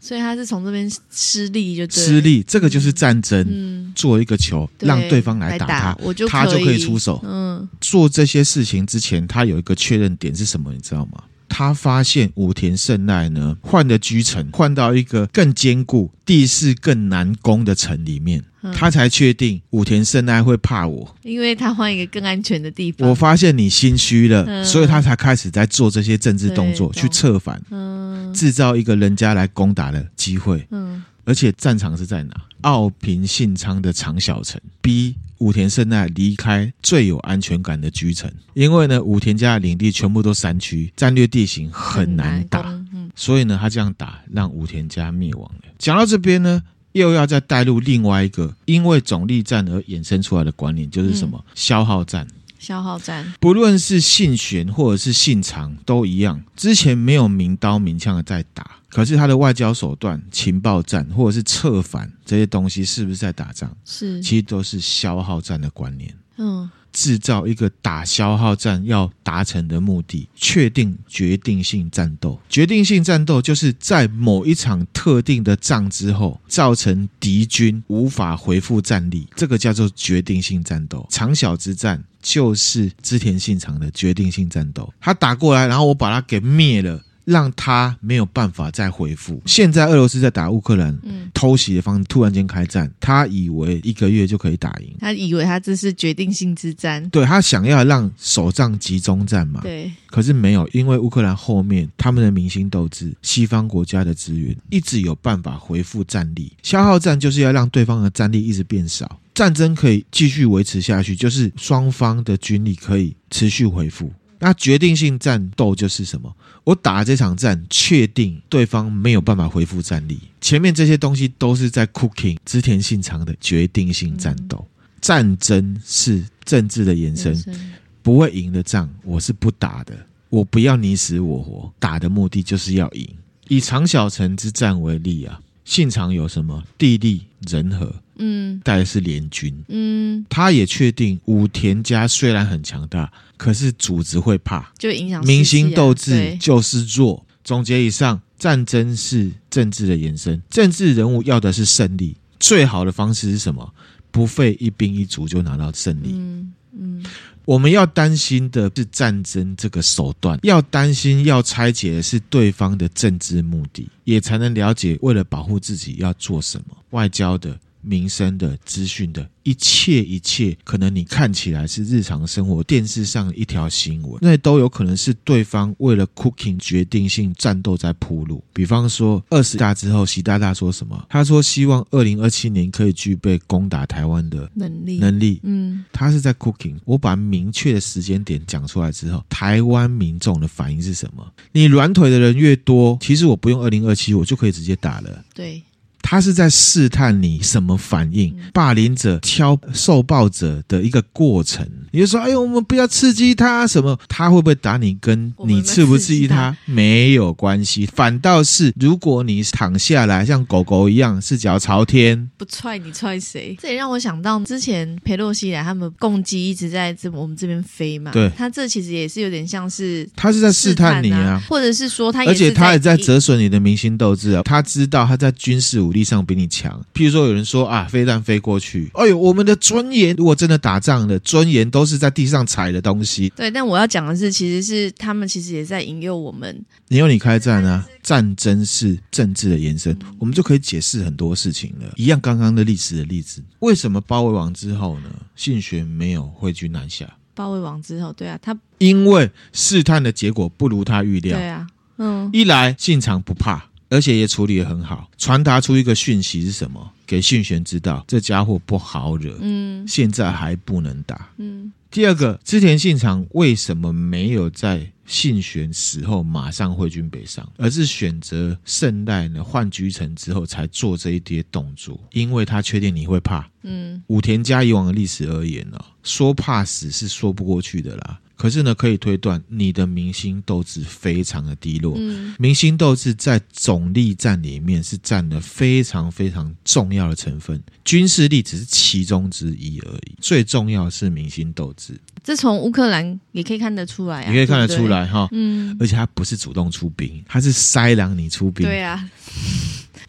所以他是从这边失利就对，失利，这个就是战争。嗯，做一个球让对方来打他，我就他就可以出手。嗯，做这些事情之前，他有一个确认点是什么？你知道吗？他发现武田胜赖呢换的居城，换到一个更坚固、地势更难攻的城里面，嗯、他才确定武田胜赖会怕我，因为他换一个更安全的地方。我发现你心虚了，嗯、所以他才开始在做这些政治动作去策反，嗯，制造一个人家来攻打的机会。嗯，而且战场是在哪？奥平信昌的长小城。逼武田胜赖离开最有安全感的居城，因为呢，武田家的领地全部都山区，战略地形很难打，嗯、所以呢，他这样打让武田家灭亡了。讲到这边呢，又要再带入另外一个因为总力战而衍生出来的观念，就是什么？嗯、消耗战。消耗战，不论是信玄或者是信长都一样，之前没有明刀明枪的在打，可是他的外交手段、情报战或者是策反这些东西，是不是在打仗？是，其实都是消耗战的观念。嗯。制造一个打消耗战要达成的目的，确定决定性战斗。决定性战斗就是在某一场特定的仗之后，造成敌军无法回复战力，这个叫做决定性战斗。长小之战就是织田信长的决定性战斗，他打过来，然后我把他给灭了。让他没有办法再回复。现在俄罗斯在打乌克兰，嗯，偷袭的方式突然间开战，他以为一个月就可以打赢，他以为他这是决定性之战，对，他想要让首仗集中战嘛，对，可是没有，因为乌克兰后面他们的民心斗志、西方国家的资源，一直有办法回复战力。消耗战就是要让对方的战力一直变少，战争可以继续维持下去，就是双方的军力可以持续回复。那决定性战斗就是什么？我打这场战，确定对方没有办法恢复战力。前面这些东西都是在 cooking 织田信长的决定性战斗。嗯、战争是政治的延伸，不会赢的仗我是不打的。我不要你死我活，打的目的就是要赢。以长小城之战为例啊，信长有什么地利人和？嗯，带的是联军。嗯，他也确定武田家虽然很强大，可是组织会怕，就影响民心斗志就是弱。总结以上，战争是政治的延伸，政治人物要的是胜利。最好的方式是什么？不费一兵一卒就拿到胜利。嗯嗯，嗯我们要担心的是战争这个手段，要担心要拆解的是对方的政治目的，也才能了解为了保护自己要做什么。外交的。民生的资讯的一切一切，可能你看起来是日常生活电视上一条新闻，那都有可能是对方为了 cooking 决定性战斗在铺路。比方说二十大之后，习大大说什么？他说希望二零二七年可以具备攻打台湾的能力。能力，嗯，他是在 cooking。我把明确的时间点讲出来之后，台湾民众的反应是什么？你软腿的人越多，其实我不用二零二七，我就可以直接打了。对。他是在试探你什么反应，霸凌者挑受暴者的一个过程。你就说：“哎呦，我们不要刺激他，什么？他会不会打你？跟你刺不刺激他没有关系。反倒是，如果你躺下来像狗狗一样，四脚朝天，不踹你踹谁？这也让我想到之前裴洛西来，他们共机一直在这我们这边飞嘛。对，他这其实也是有点像是他是在试探你啊，或者是说他，而且他也在折损你的明星斗志啊。他知道他在军事武力上比你强，譬如说有人说啊，飞弹飞过去，哎呦，我们的尊严，如果真的打仗了，尊严都是在地上踩的东西。对，但我要讲的是，其实是他们其实也在引诱我们。你有你开战啊，战争是政治的延伸，我们就可以解释很多事情了。一样刚刚的历史的例子，为什么包围王之后呢？信玄没有挥军南下。包围王之后，对啊，他因为试探的结果不如他预料。对啊，嗯，一来信长不怕。而且也处理得很好，传达出一个讯息是什么？给信玄知道，这家伙不好惹。嗯，现在还不能打。嗯，第二个，织田信长为什么没有在信玄死后马上挥军北上，而是选择胜赖呢换居城之后才做这一些动作？因为他确定你会怕。嗯，武田家以往的历史而言呢，说怕死是说不过去的啦。可是呢，可以推断你的明星斗志非常的低落。嗯，明星斗志在总力战里面是占了非常非常重要的成分，军事力只是其中之一而已。最重要的是明星斗志。这从乌克兰也可以看得出来啊，你可以看得出来哈。嗯，而且他不是主动出兵，他是塞让你出兵。对啊。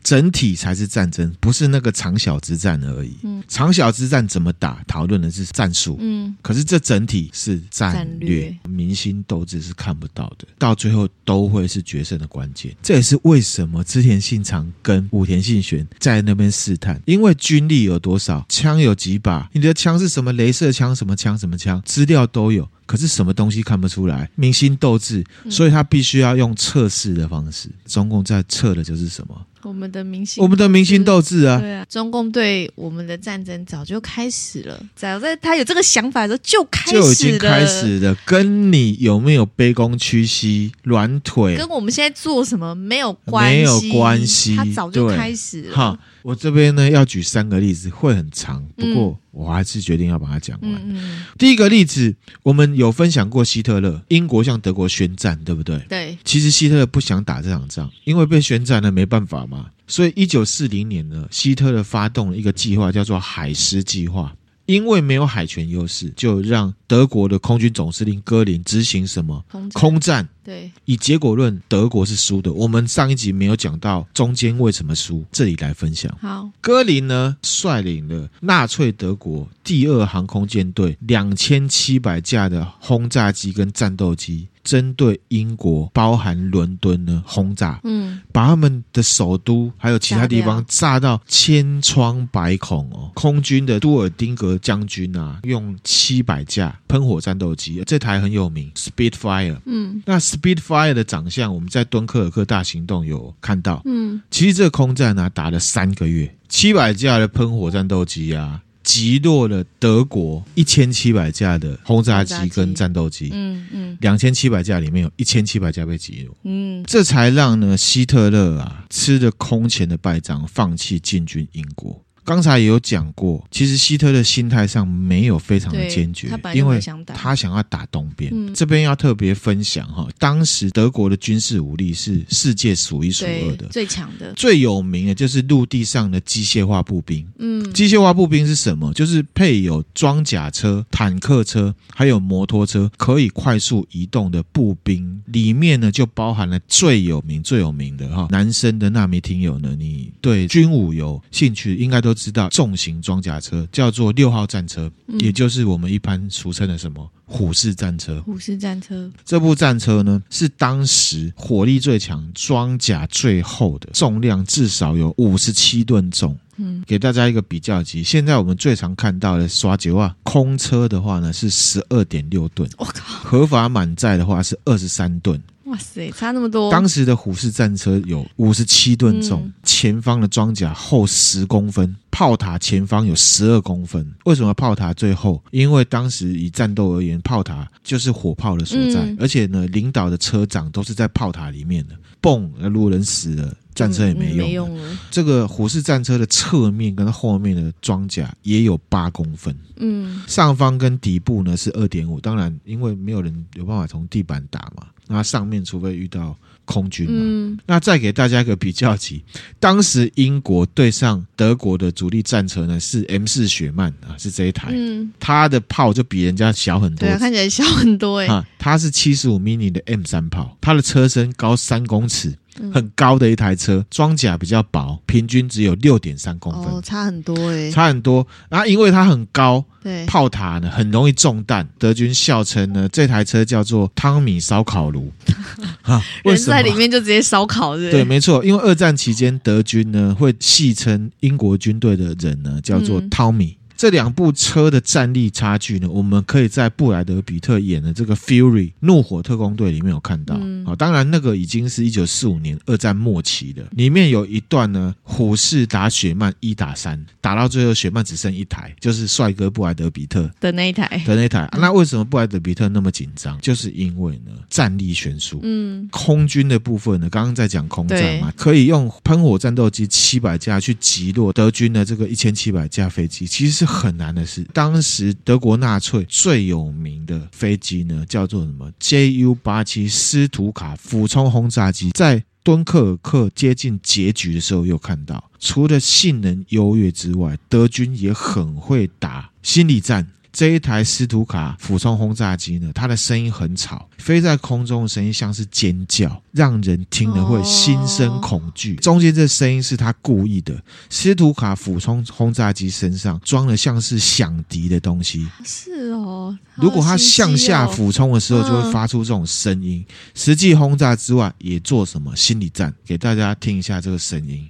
整体才是战争，不是那个长小之战而已。嗯，长小之战怎么打，讨论的是战术。嗯，可是这整体是战略，战略民心斗志是看不到的，到最后都会是决胜的关键。这也是为什么织田信长跟武田信玄在那边试探，因为军力有多少，枪有几把，你的枪是什么镭射枪，什么枪，什么枪，资料都有。可是什么东西看不出来？民心斗志，所以他必须要用测试的方式。中共在测的就是什么？我们的明星，我们的明星斗志啊！对啊，中共对我们的战争早就开始了，早在他有这个想法的时候就开始了，就已经开始了。跟你有没有卑躬屈膝、软腿，跟我们现在做什么没有关系，没有关系。他早就开始了。好，我这边呢要举三个例子，会很长，不过。嗯我还是决定要把它讲完。嗯嗯，第一个例子，我们有分享过希特勒，英国向德国宣战，对不对？对。其实希特勒不想打这场仗，因为被宣战了，没办法嘛。所以一九四零年呢，希特勒发动了一个计划，叫做海狮计划。因为没有海权优势，就让德国的空军总司令戈林执行什么空战？对，以结果论，德国是输的。我们上一集没有讲到中间为什么输，这里来分享。好，戈林呢率领了纳粹德国第二航空舰队两千七百架的轰炸机跟战斗机。针对英国，包含伦敦呢轰炸，嗯，把他们的首都还有其他地方炸到千疮百孔哦。空军的杜尔丁格将军啊，用七百架喷火战斗机，这台很有名，Spitfire。嗯，那 Spitfire 的长相，我们在敦刻尔克大行动有看到。嗯，其实这个空战呢、啊，打了三个月，七百架的喷火战斗机啊。击落了德国一千七百架的轰炸机跟战斗机，嗯嗯，两千七百架里面有一千七百架被击落，嗯，这才让呢希特勒啊吃着空前的败仗，放弃进军英国。刚才也有讲过，其实希特勒心态上没有非常的坚决，因为他想要打东边。嗯、这边要特别分享哈，当时德国的军事武力是世界数一数二的，最强的，最有名的就是陆地上的机械化步兵。嗯，机械化步兵是什么？就是配有装甲车、坦克车，还有摩托车，可以快速移动的步兵。里面呢，就包含了最有名、最有名的哈，男生的纳米听友呢，你对军武有兴趣，应该都。知道重型装甲车叫做六号战车，嗯、也就是我们一般俗称的什么虎式战车。虎式战车这部战车呢，是当时火力最强、装甲最厚的，重量至少有五十七吨重。嗯，给大家一个比较级，现在我们最常看到的刷九啊，空车的话呢是十二点六吨，我靠，合法满载的话是二十三吨。哇塞，差那么多！当时的虎式战车有五十七吨重，嗯、前方的装甲厚十公分，炮塔前方有十二公分。为什么炮塔最厚？因为当时以战斗而言，炮塔就是火炮的所在，嗯、而且呢，领导的车长都是在炮塔里面的。嘣，如果人死了，战车也没用。嗯嗯、没用了。这个虎式战车的侧面跟后面的装甲也有八公分。嗯，上方跟底部呢是二点五。当然，因为没有人有办法从地板打嘛。那上面除非遇到空军嘛，嗯、那再给大家一个比较级，当时英国对上德国的主力战车呢是 M 四雪曼啊，是这一台，嗯，它的炮就比人家小很多，对啊，看起来小很多哎，啊，它是七十五 mini 的 M 三炮，它的车身高三公尺。很高的一台车，装甲比较薄，平均只有六点三公分，哦，差很多哎，差很多。然后因为它很高，对，炮塔呢很容易中弹，德军笑称呢这台车叫做汤米烧烤炉，*laughs* 哈，人在里面就直接烧烤，对，对，没错。因为二战期间德军呢会戏称英国军队的人呢叫做汤米。嗯这两部车的战力差距呢，我们可以在布莱德比特演的这个《Fury》怒火特工队里面有看到。嗯、当然那个已经是一九四五年二战末期的，里面有一段呢，虎式打雪曼一打三，打到最后雪曼只剩一台，就是帅哥布莱德比特的那一台的那一台。那为什么布莱德比特那么紧张？就是因为呢，战力悬殊。嗯，空军的部分呢，刚刚在讲空战嘛，可以用喷火战斗机七百架去击落德军的这个一千七百架飞机，其实是。很难的是，当时德国纳粹最有名的飞机呢，叫做什么？JU 八七斯图卡俯冲轰炸机，在敦刻尔克接近结局的时候，又看到，除了性能优越之外，德军也很会打心理战。这一台斯图卡俯冲轰炸机呢，它的声音很吵，飞在空中的声音像是尖叫，让人听了会心生恐惧。中间这声音是他故意的。斯图卡俯冲轰炸机身上装了像是响笛的东西，是哦。如果它向下俯冲的时候，就会发出这种声音。实际轰炸之外，也做什么心理战？给大家听一下这个声音。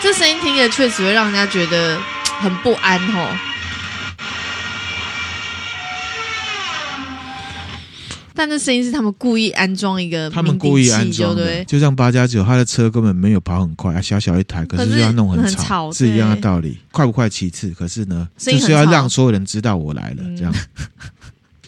这声音听起来确实会让人家觉得很不安哦。但这声音是他们故意安装一个，他们故意安装的，对，就像八加九，他的车根本没有跑很快，小小一台，可是就要弄很吵，很吵，是一样的道理。快不快其次，可是呢，就是要让所有人知道我来了，这样。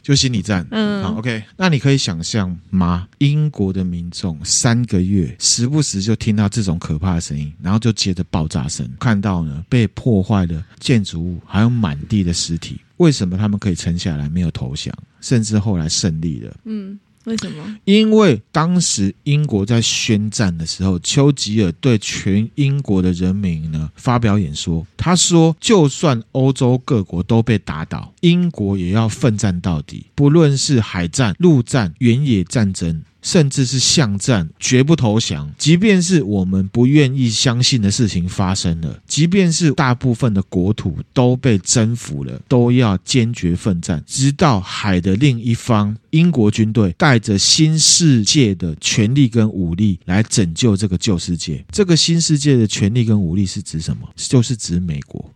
就心理战，嗯，好，OK。那你可以想象吗？英国的民众三个月时不时就听到这种可怕的声音，然后就接着爆炸声，看到呢被破坏的建筑物，还有满地的尸体。为什么他们可以撑下来，没有投降，甚至后来胜利了？嗯。为什么？因为当时英国在宣战的时候，丘吉尔对全英国的人民呢发表演说。他说：“就算欧洲各国都被打倒，英国也要奋战到底，不论是海战、陆战、原野战争。”甚至是巷战，绝不投降。即便是我们不愿意相信的事情发生了，即便是大部分的国土都被征服了，都要坚决奋战，直到海的另一方，英国军队带着新世界的权力跟武力来拯救这个旧世界。这个新世界的权力跟武力是指什么？就是指美国。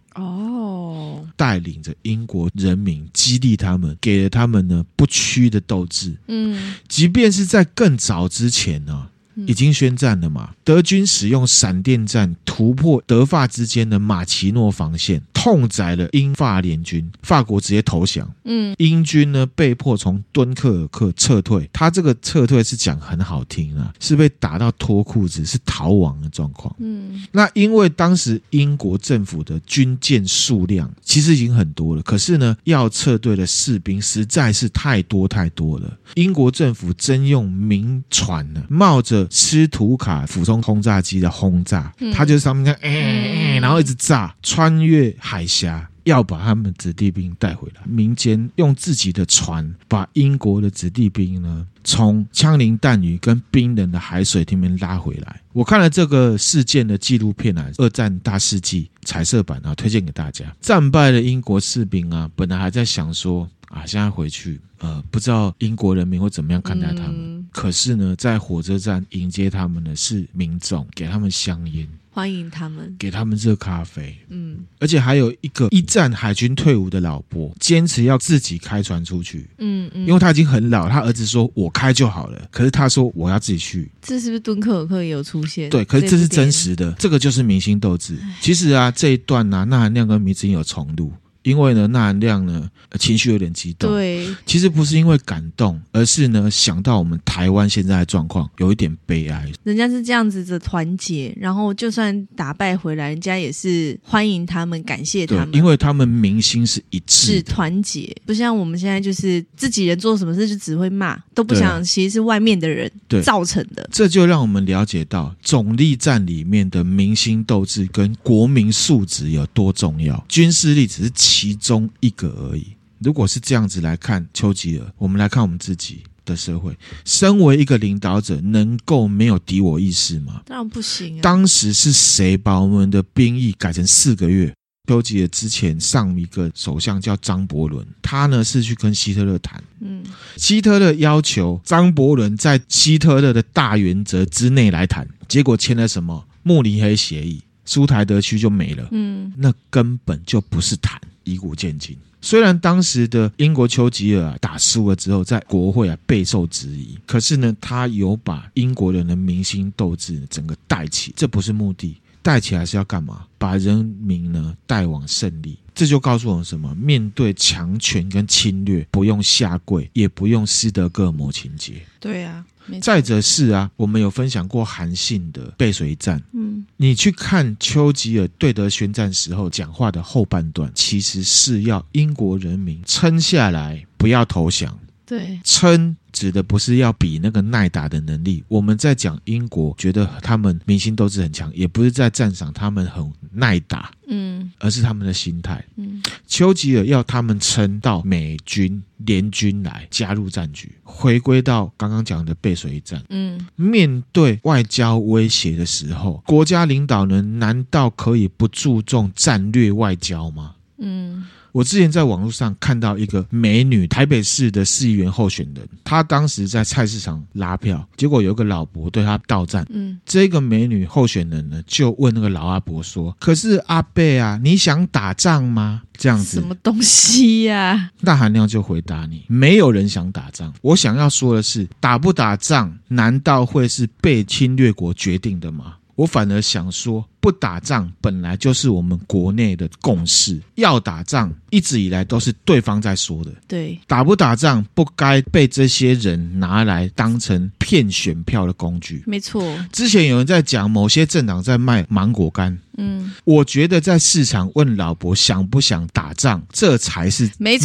哦，带领着英国人民，激励他们，给了他们呢不屈的斗志。嗯，即便是在更早之前呢。已经宣战了嘛？德军使用闪电战突破德法之间的马奇诺防线，痛宰了英法联军，法国直接投降。嗯，英军呢被迫从敦刻尔克撤退。他这个撤退是讲很好听啊，是被打到脱裤子，是逃亡的状况。嗯，那因为当时英国政府的军舰数量其实已经很多了，可是呢，要撤退的士兵实在是太多太多了。英国政府征用民船呢，冒着斯图卡俯冲轰炸机的轰炸，他就是上面看，哎哎，然后一直炸，穿越海峡，要把他们子弟兵带回来。民间用自己的船把英国的子弟兵呢，从枪林弹雨跟冰冷的海水里面拉回来。我看了这个事件的纪录片啊，《二战大事记》彩色版啊，推荐给大家。战败的英国士兵啊，本来还在想说。啊，现在回去，呃，不知道英国人民会怎么样看待他们。可是呢，在火车站迎接他们的是民众，给他们香烟，欢迎他们，给他们热咖啡。嗯，而且还有一个一战海军退伍的老伯，坚持要自己开船出去。嗯嗯，因为他已经很老，他儿子说我开就好了，可是他说我要自己去。这是不是敦刻尔克也有出现？对，可是这是真实的，这个就是明星斗志。其实啊，这一段呢、啊，那含量跟迷之音有重录。因为呢，钠含量呢情绪有点激动。对，其实不是因为感动，而是呢想到我们台湾现在的状况，有一点悲哀。人家是这样子的团结，然后就算打败回来，人家也是欢迎他们，感谢他们，因为他们民心是一致，是团结，不像我们现在就是自己人做什么事就只会骂，都不想，其实是外面的人造成的。这就让我们了解到总力战里面的民心斗志跟国民素质有多重要，军事力只是。其中一个而已。如果是这样子来看丘吉尔，我们来看我们自己的社会，身为一个领导者，能够没有敌我意识吗？当然不行啊。当时是谁把我们的兵役改成四个月？丘吉尔之前上一个首相叫张伯伦，他呢是去跟希特勒谈。嗯，希特勒要求张伯伦在希特勒的大原则之内来谈，结果签了什么慕尼黑协议，苏台德区就没了。嗯，那根本就不是谈。以古见今，虽然当时的英国丘吉尔啊打输了之后，在国会啊备受质疑，可是呢，他有把英国人的民心斗志整个带起，这不是目的，带起来是要干嘛？把人民呢带往胜利。这就告诉我们什么？面对强权跟侵略，不用下跪，也不用斯德哥尔摩情节。对啊。再者是啊，我们有分享过韩信的背水一战。嗯，你去看丘吉尔对德宣战时候讲话的后半段，其实是要英国人民撑下来，不要投降。对，撑指的不是要比那个耐打的能力。我们在讲英国，觉得他们明星斗志很强，也不是在赞赏他们很耐打，嗯，而是他们的心态。嗯，丘吉尔要他们撑到美军联军来加入战局，回归到刚刚讲的背水一战。嗯，面对外交威胁的时候，国家领导人难道可以不注重战略外交吗？嗯。我之前在网络上看到一个美女台北市的市议员候选人，她当时在菜市场拉票，结果有个老伯对她到站。嗯，这个美女候选人呢，就问那个老阿伯说：“可是阿贝啊，你想打仗吗？”这样子什么东西呀、啊？那韩亮就回答你：没有人想打仗。我想要说的是，打不打仗，难道会是被侵略国决定的吗？我反而想说，不打仗本来就是我们国内的共识。要打仗，一直以来都是对方在说的。对，打不打仗不该被这些人拿来当成骗选票的工具。没错，之前有人在讲某些政党在卖芒果干。嗯，我觉得在市场问老伯想不想打仗，这才是卖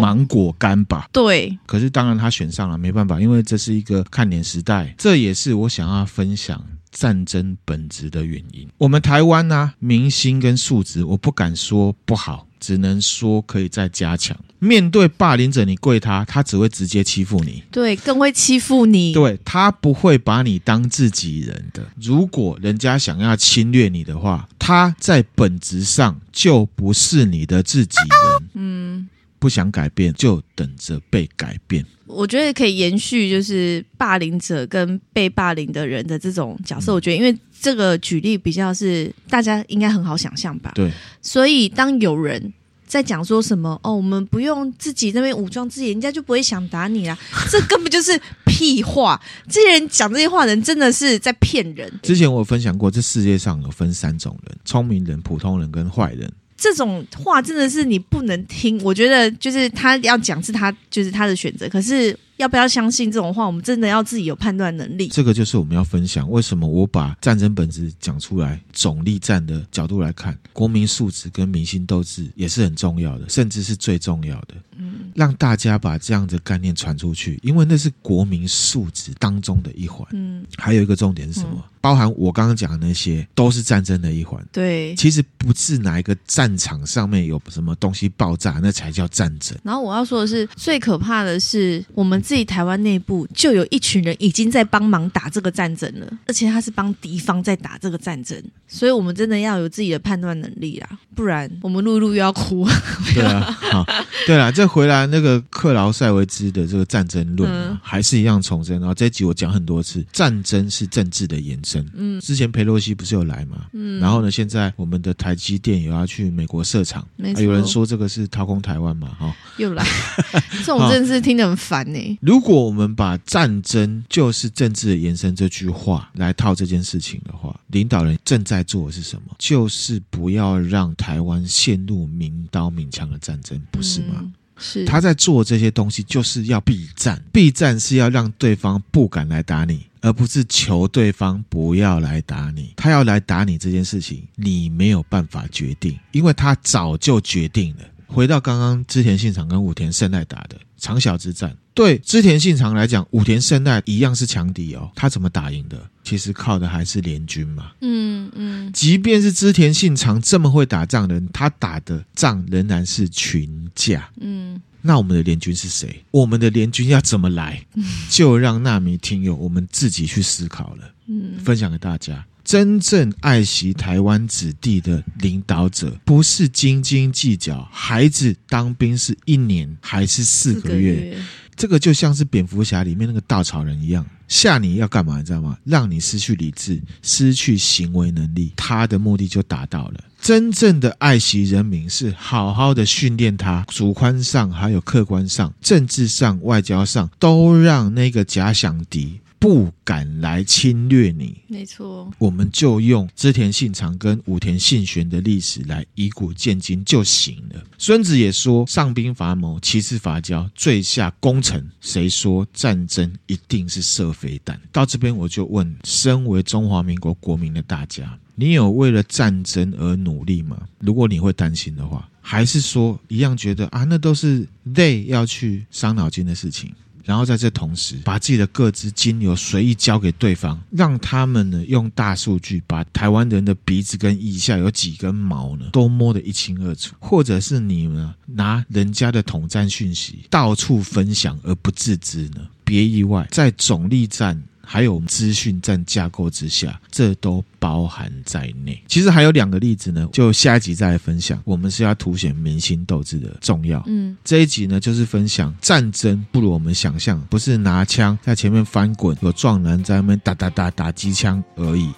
芒果干吧？对。可是当然他选上了，没办法，因为这是一个看脸时代。这也是我想要分享。战争本质的原因，我们台湾呢、啊，明星跟素质，我不敢说不好，只能说可以再加强。面对霸凌者，你跪他，他只会直接欺负你，对，更会欺负你，对，他不会把你当自己人的。如果人家想要侵略你的话，他在本质上就不是你的自己人。嗯。不想改变，就等着被改变。我觉得可以延续，就是霸凌者跟被霸凌的人的这种角色。嗯、我觉得，因为这个举例比较是大家应该很好想象吧。对。所以，当有人在讲说什么“哦，我们不用自己那边武装自己，人家就不会想打你啦”，*laughs* 这根本就是屁话。这些人讲这些话的人，真的是在骗人。之前我有分享过，这世界上有分三种人：聪明人、普通人跟坏人。这种话真的是你不能听，我觉得就是他要讲是他就是他的选择，可是。要不要相信这种话？我们真的要自己有判断能力。这个就是我们要分享为什么我把战争本质讲出来，总力战的角度来看，国民素质跟民心斗志也是很重要的，甚至是最重要的。嗯，让大家把这样的概念传出去，因为那是国民素质当中的一环。嗯，还有一个重点是什么？嗯、包含我刚刚讲的那些，都是战争的一环。对，其实不是哪一个战场上面有什么东西爆炸，那才叫战争。然后我要说的是，最可怕的是我们。自己台湾内部就有一群人已经在帮忙打这个战争了，而且他是帮敌方在打这个战争，所以我们真的要有自己的判断能力啦，不然我们录录又要哭。*laughs* 对啊，好，对啊，再回来那个克劳塞维兹的这个战争论，嗯、还是一样重申。然后这一集我讲很多次，战争是政治的延伸。嗯，之前裴洛西不是有来吗？嗯，然后呢，现在我们的台积电也要去美国设厂，没错、啊、有人说这个是掏空台湾嘛？哈，又来，*laughs* 这种真的是听得很烦呢、欸。如果我们把战争就是政治的延伸这句话来套这件事情的话，领导人正在做的是什么？就是不要让台湾陷入明刀明枪的战争，不是吗？嗯、是他在做这些东西，就是要避战。避战是要让对方不敢来打你，而不是求对方不要来打你。他要来打你这件事情，你没有办法决定，因为他早就决定了。回到刚刚之田信长跟武田胜赖打的长小之战，对织田信长来讲，武田胜赖一样是强敌哦。他怎么打赢的？其实靠的还是联军嘛。嗯嗯。即便是织田信长这么会打仗的人，他打的仗仍然是群架。嗯。那我们的联军是谁？我们的联军要怎么来？就让纳米听友我们自己去思考了。嗯。分享给大家。真正爱惜台湾子弟的领导者，不是斤斤计较孩子当兵是一年还是四个月，个月这个就像是蝙蝠侠里面那个稻草人一样，吓你要干嘛？你知道吗？让你失去理智，失去行为能力，他的目的就达到了。真正的爱惜人民，是好好的训练他，主观上还有客观上，政治上、外交上，都让那个假想敌。不敢来侵略你，没错，我们就用织田信长跟武田信玄的历史来以古鉴今就行了。孙子也说：“上兵伐谋，其次伐交，最下攻城。”谁说战争一定是射飞弹？到这边我就问：身为中华民国国民的大家，你有为了战争而努力吗？如果你会担心的话，还是说一样觉得啊，那都是 they 要去伤脑筋的事情？然后在这同时，把自己的个资金流随意交给对方，让他们呢用大数据把台湾人的鼻子跟腋下有几根毛呢都摸得一清二楚，或者是你呢拿人家的统战讯息到处分享而不自知呢？别意外，在总力战。还有资讯站架构之下，这都包含在内。其实还有两个例子呢，就下一集再来分享。我们是要凸显民心斗志的重要。嗯，这一集呢，就是分享战争不如我们想象，不是拿枪在前面翻滚，有壮男在那边打打打打机枪而已。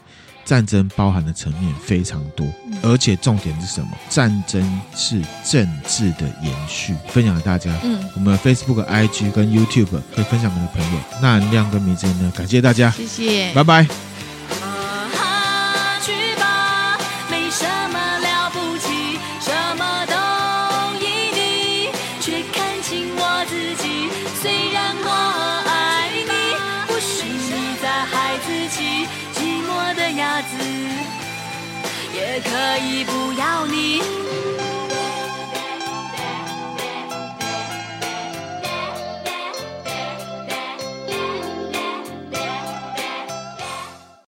战争包含的层面非常多，而且重点是什么？战争是政治的延续。分享给大家，嗯，我们的 Facebook、IG 跟 YouTube 可以分享给你的朋友。那亮跟迷之呢？感谢大家，谢谢，拜拜。可以不要。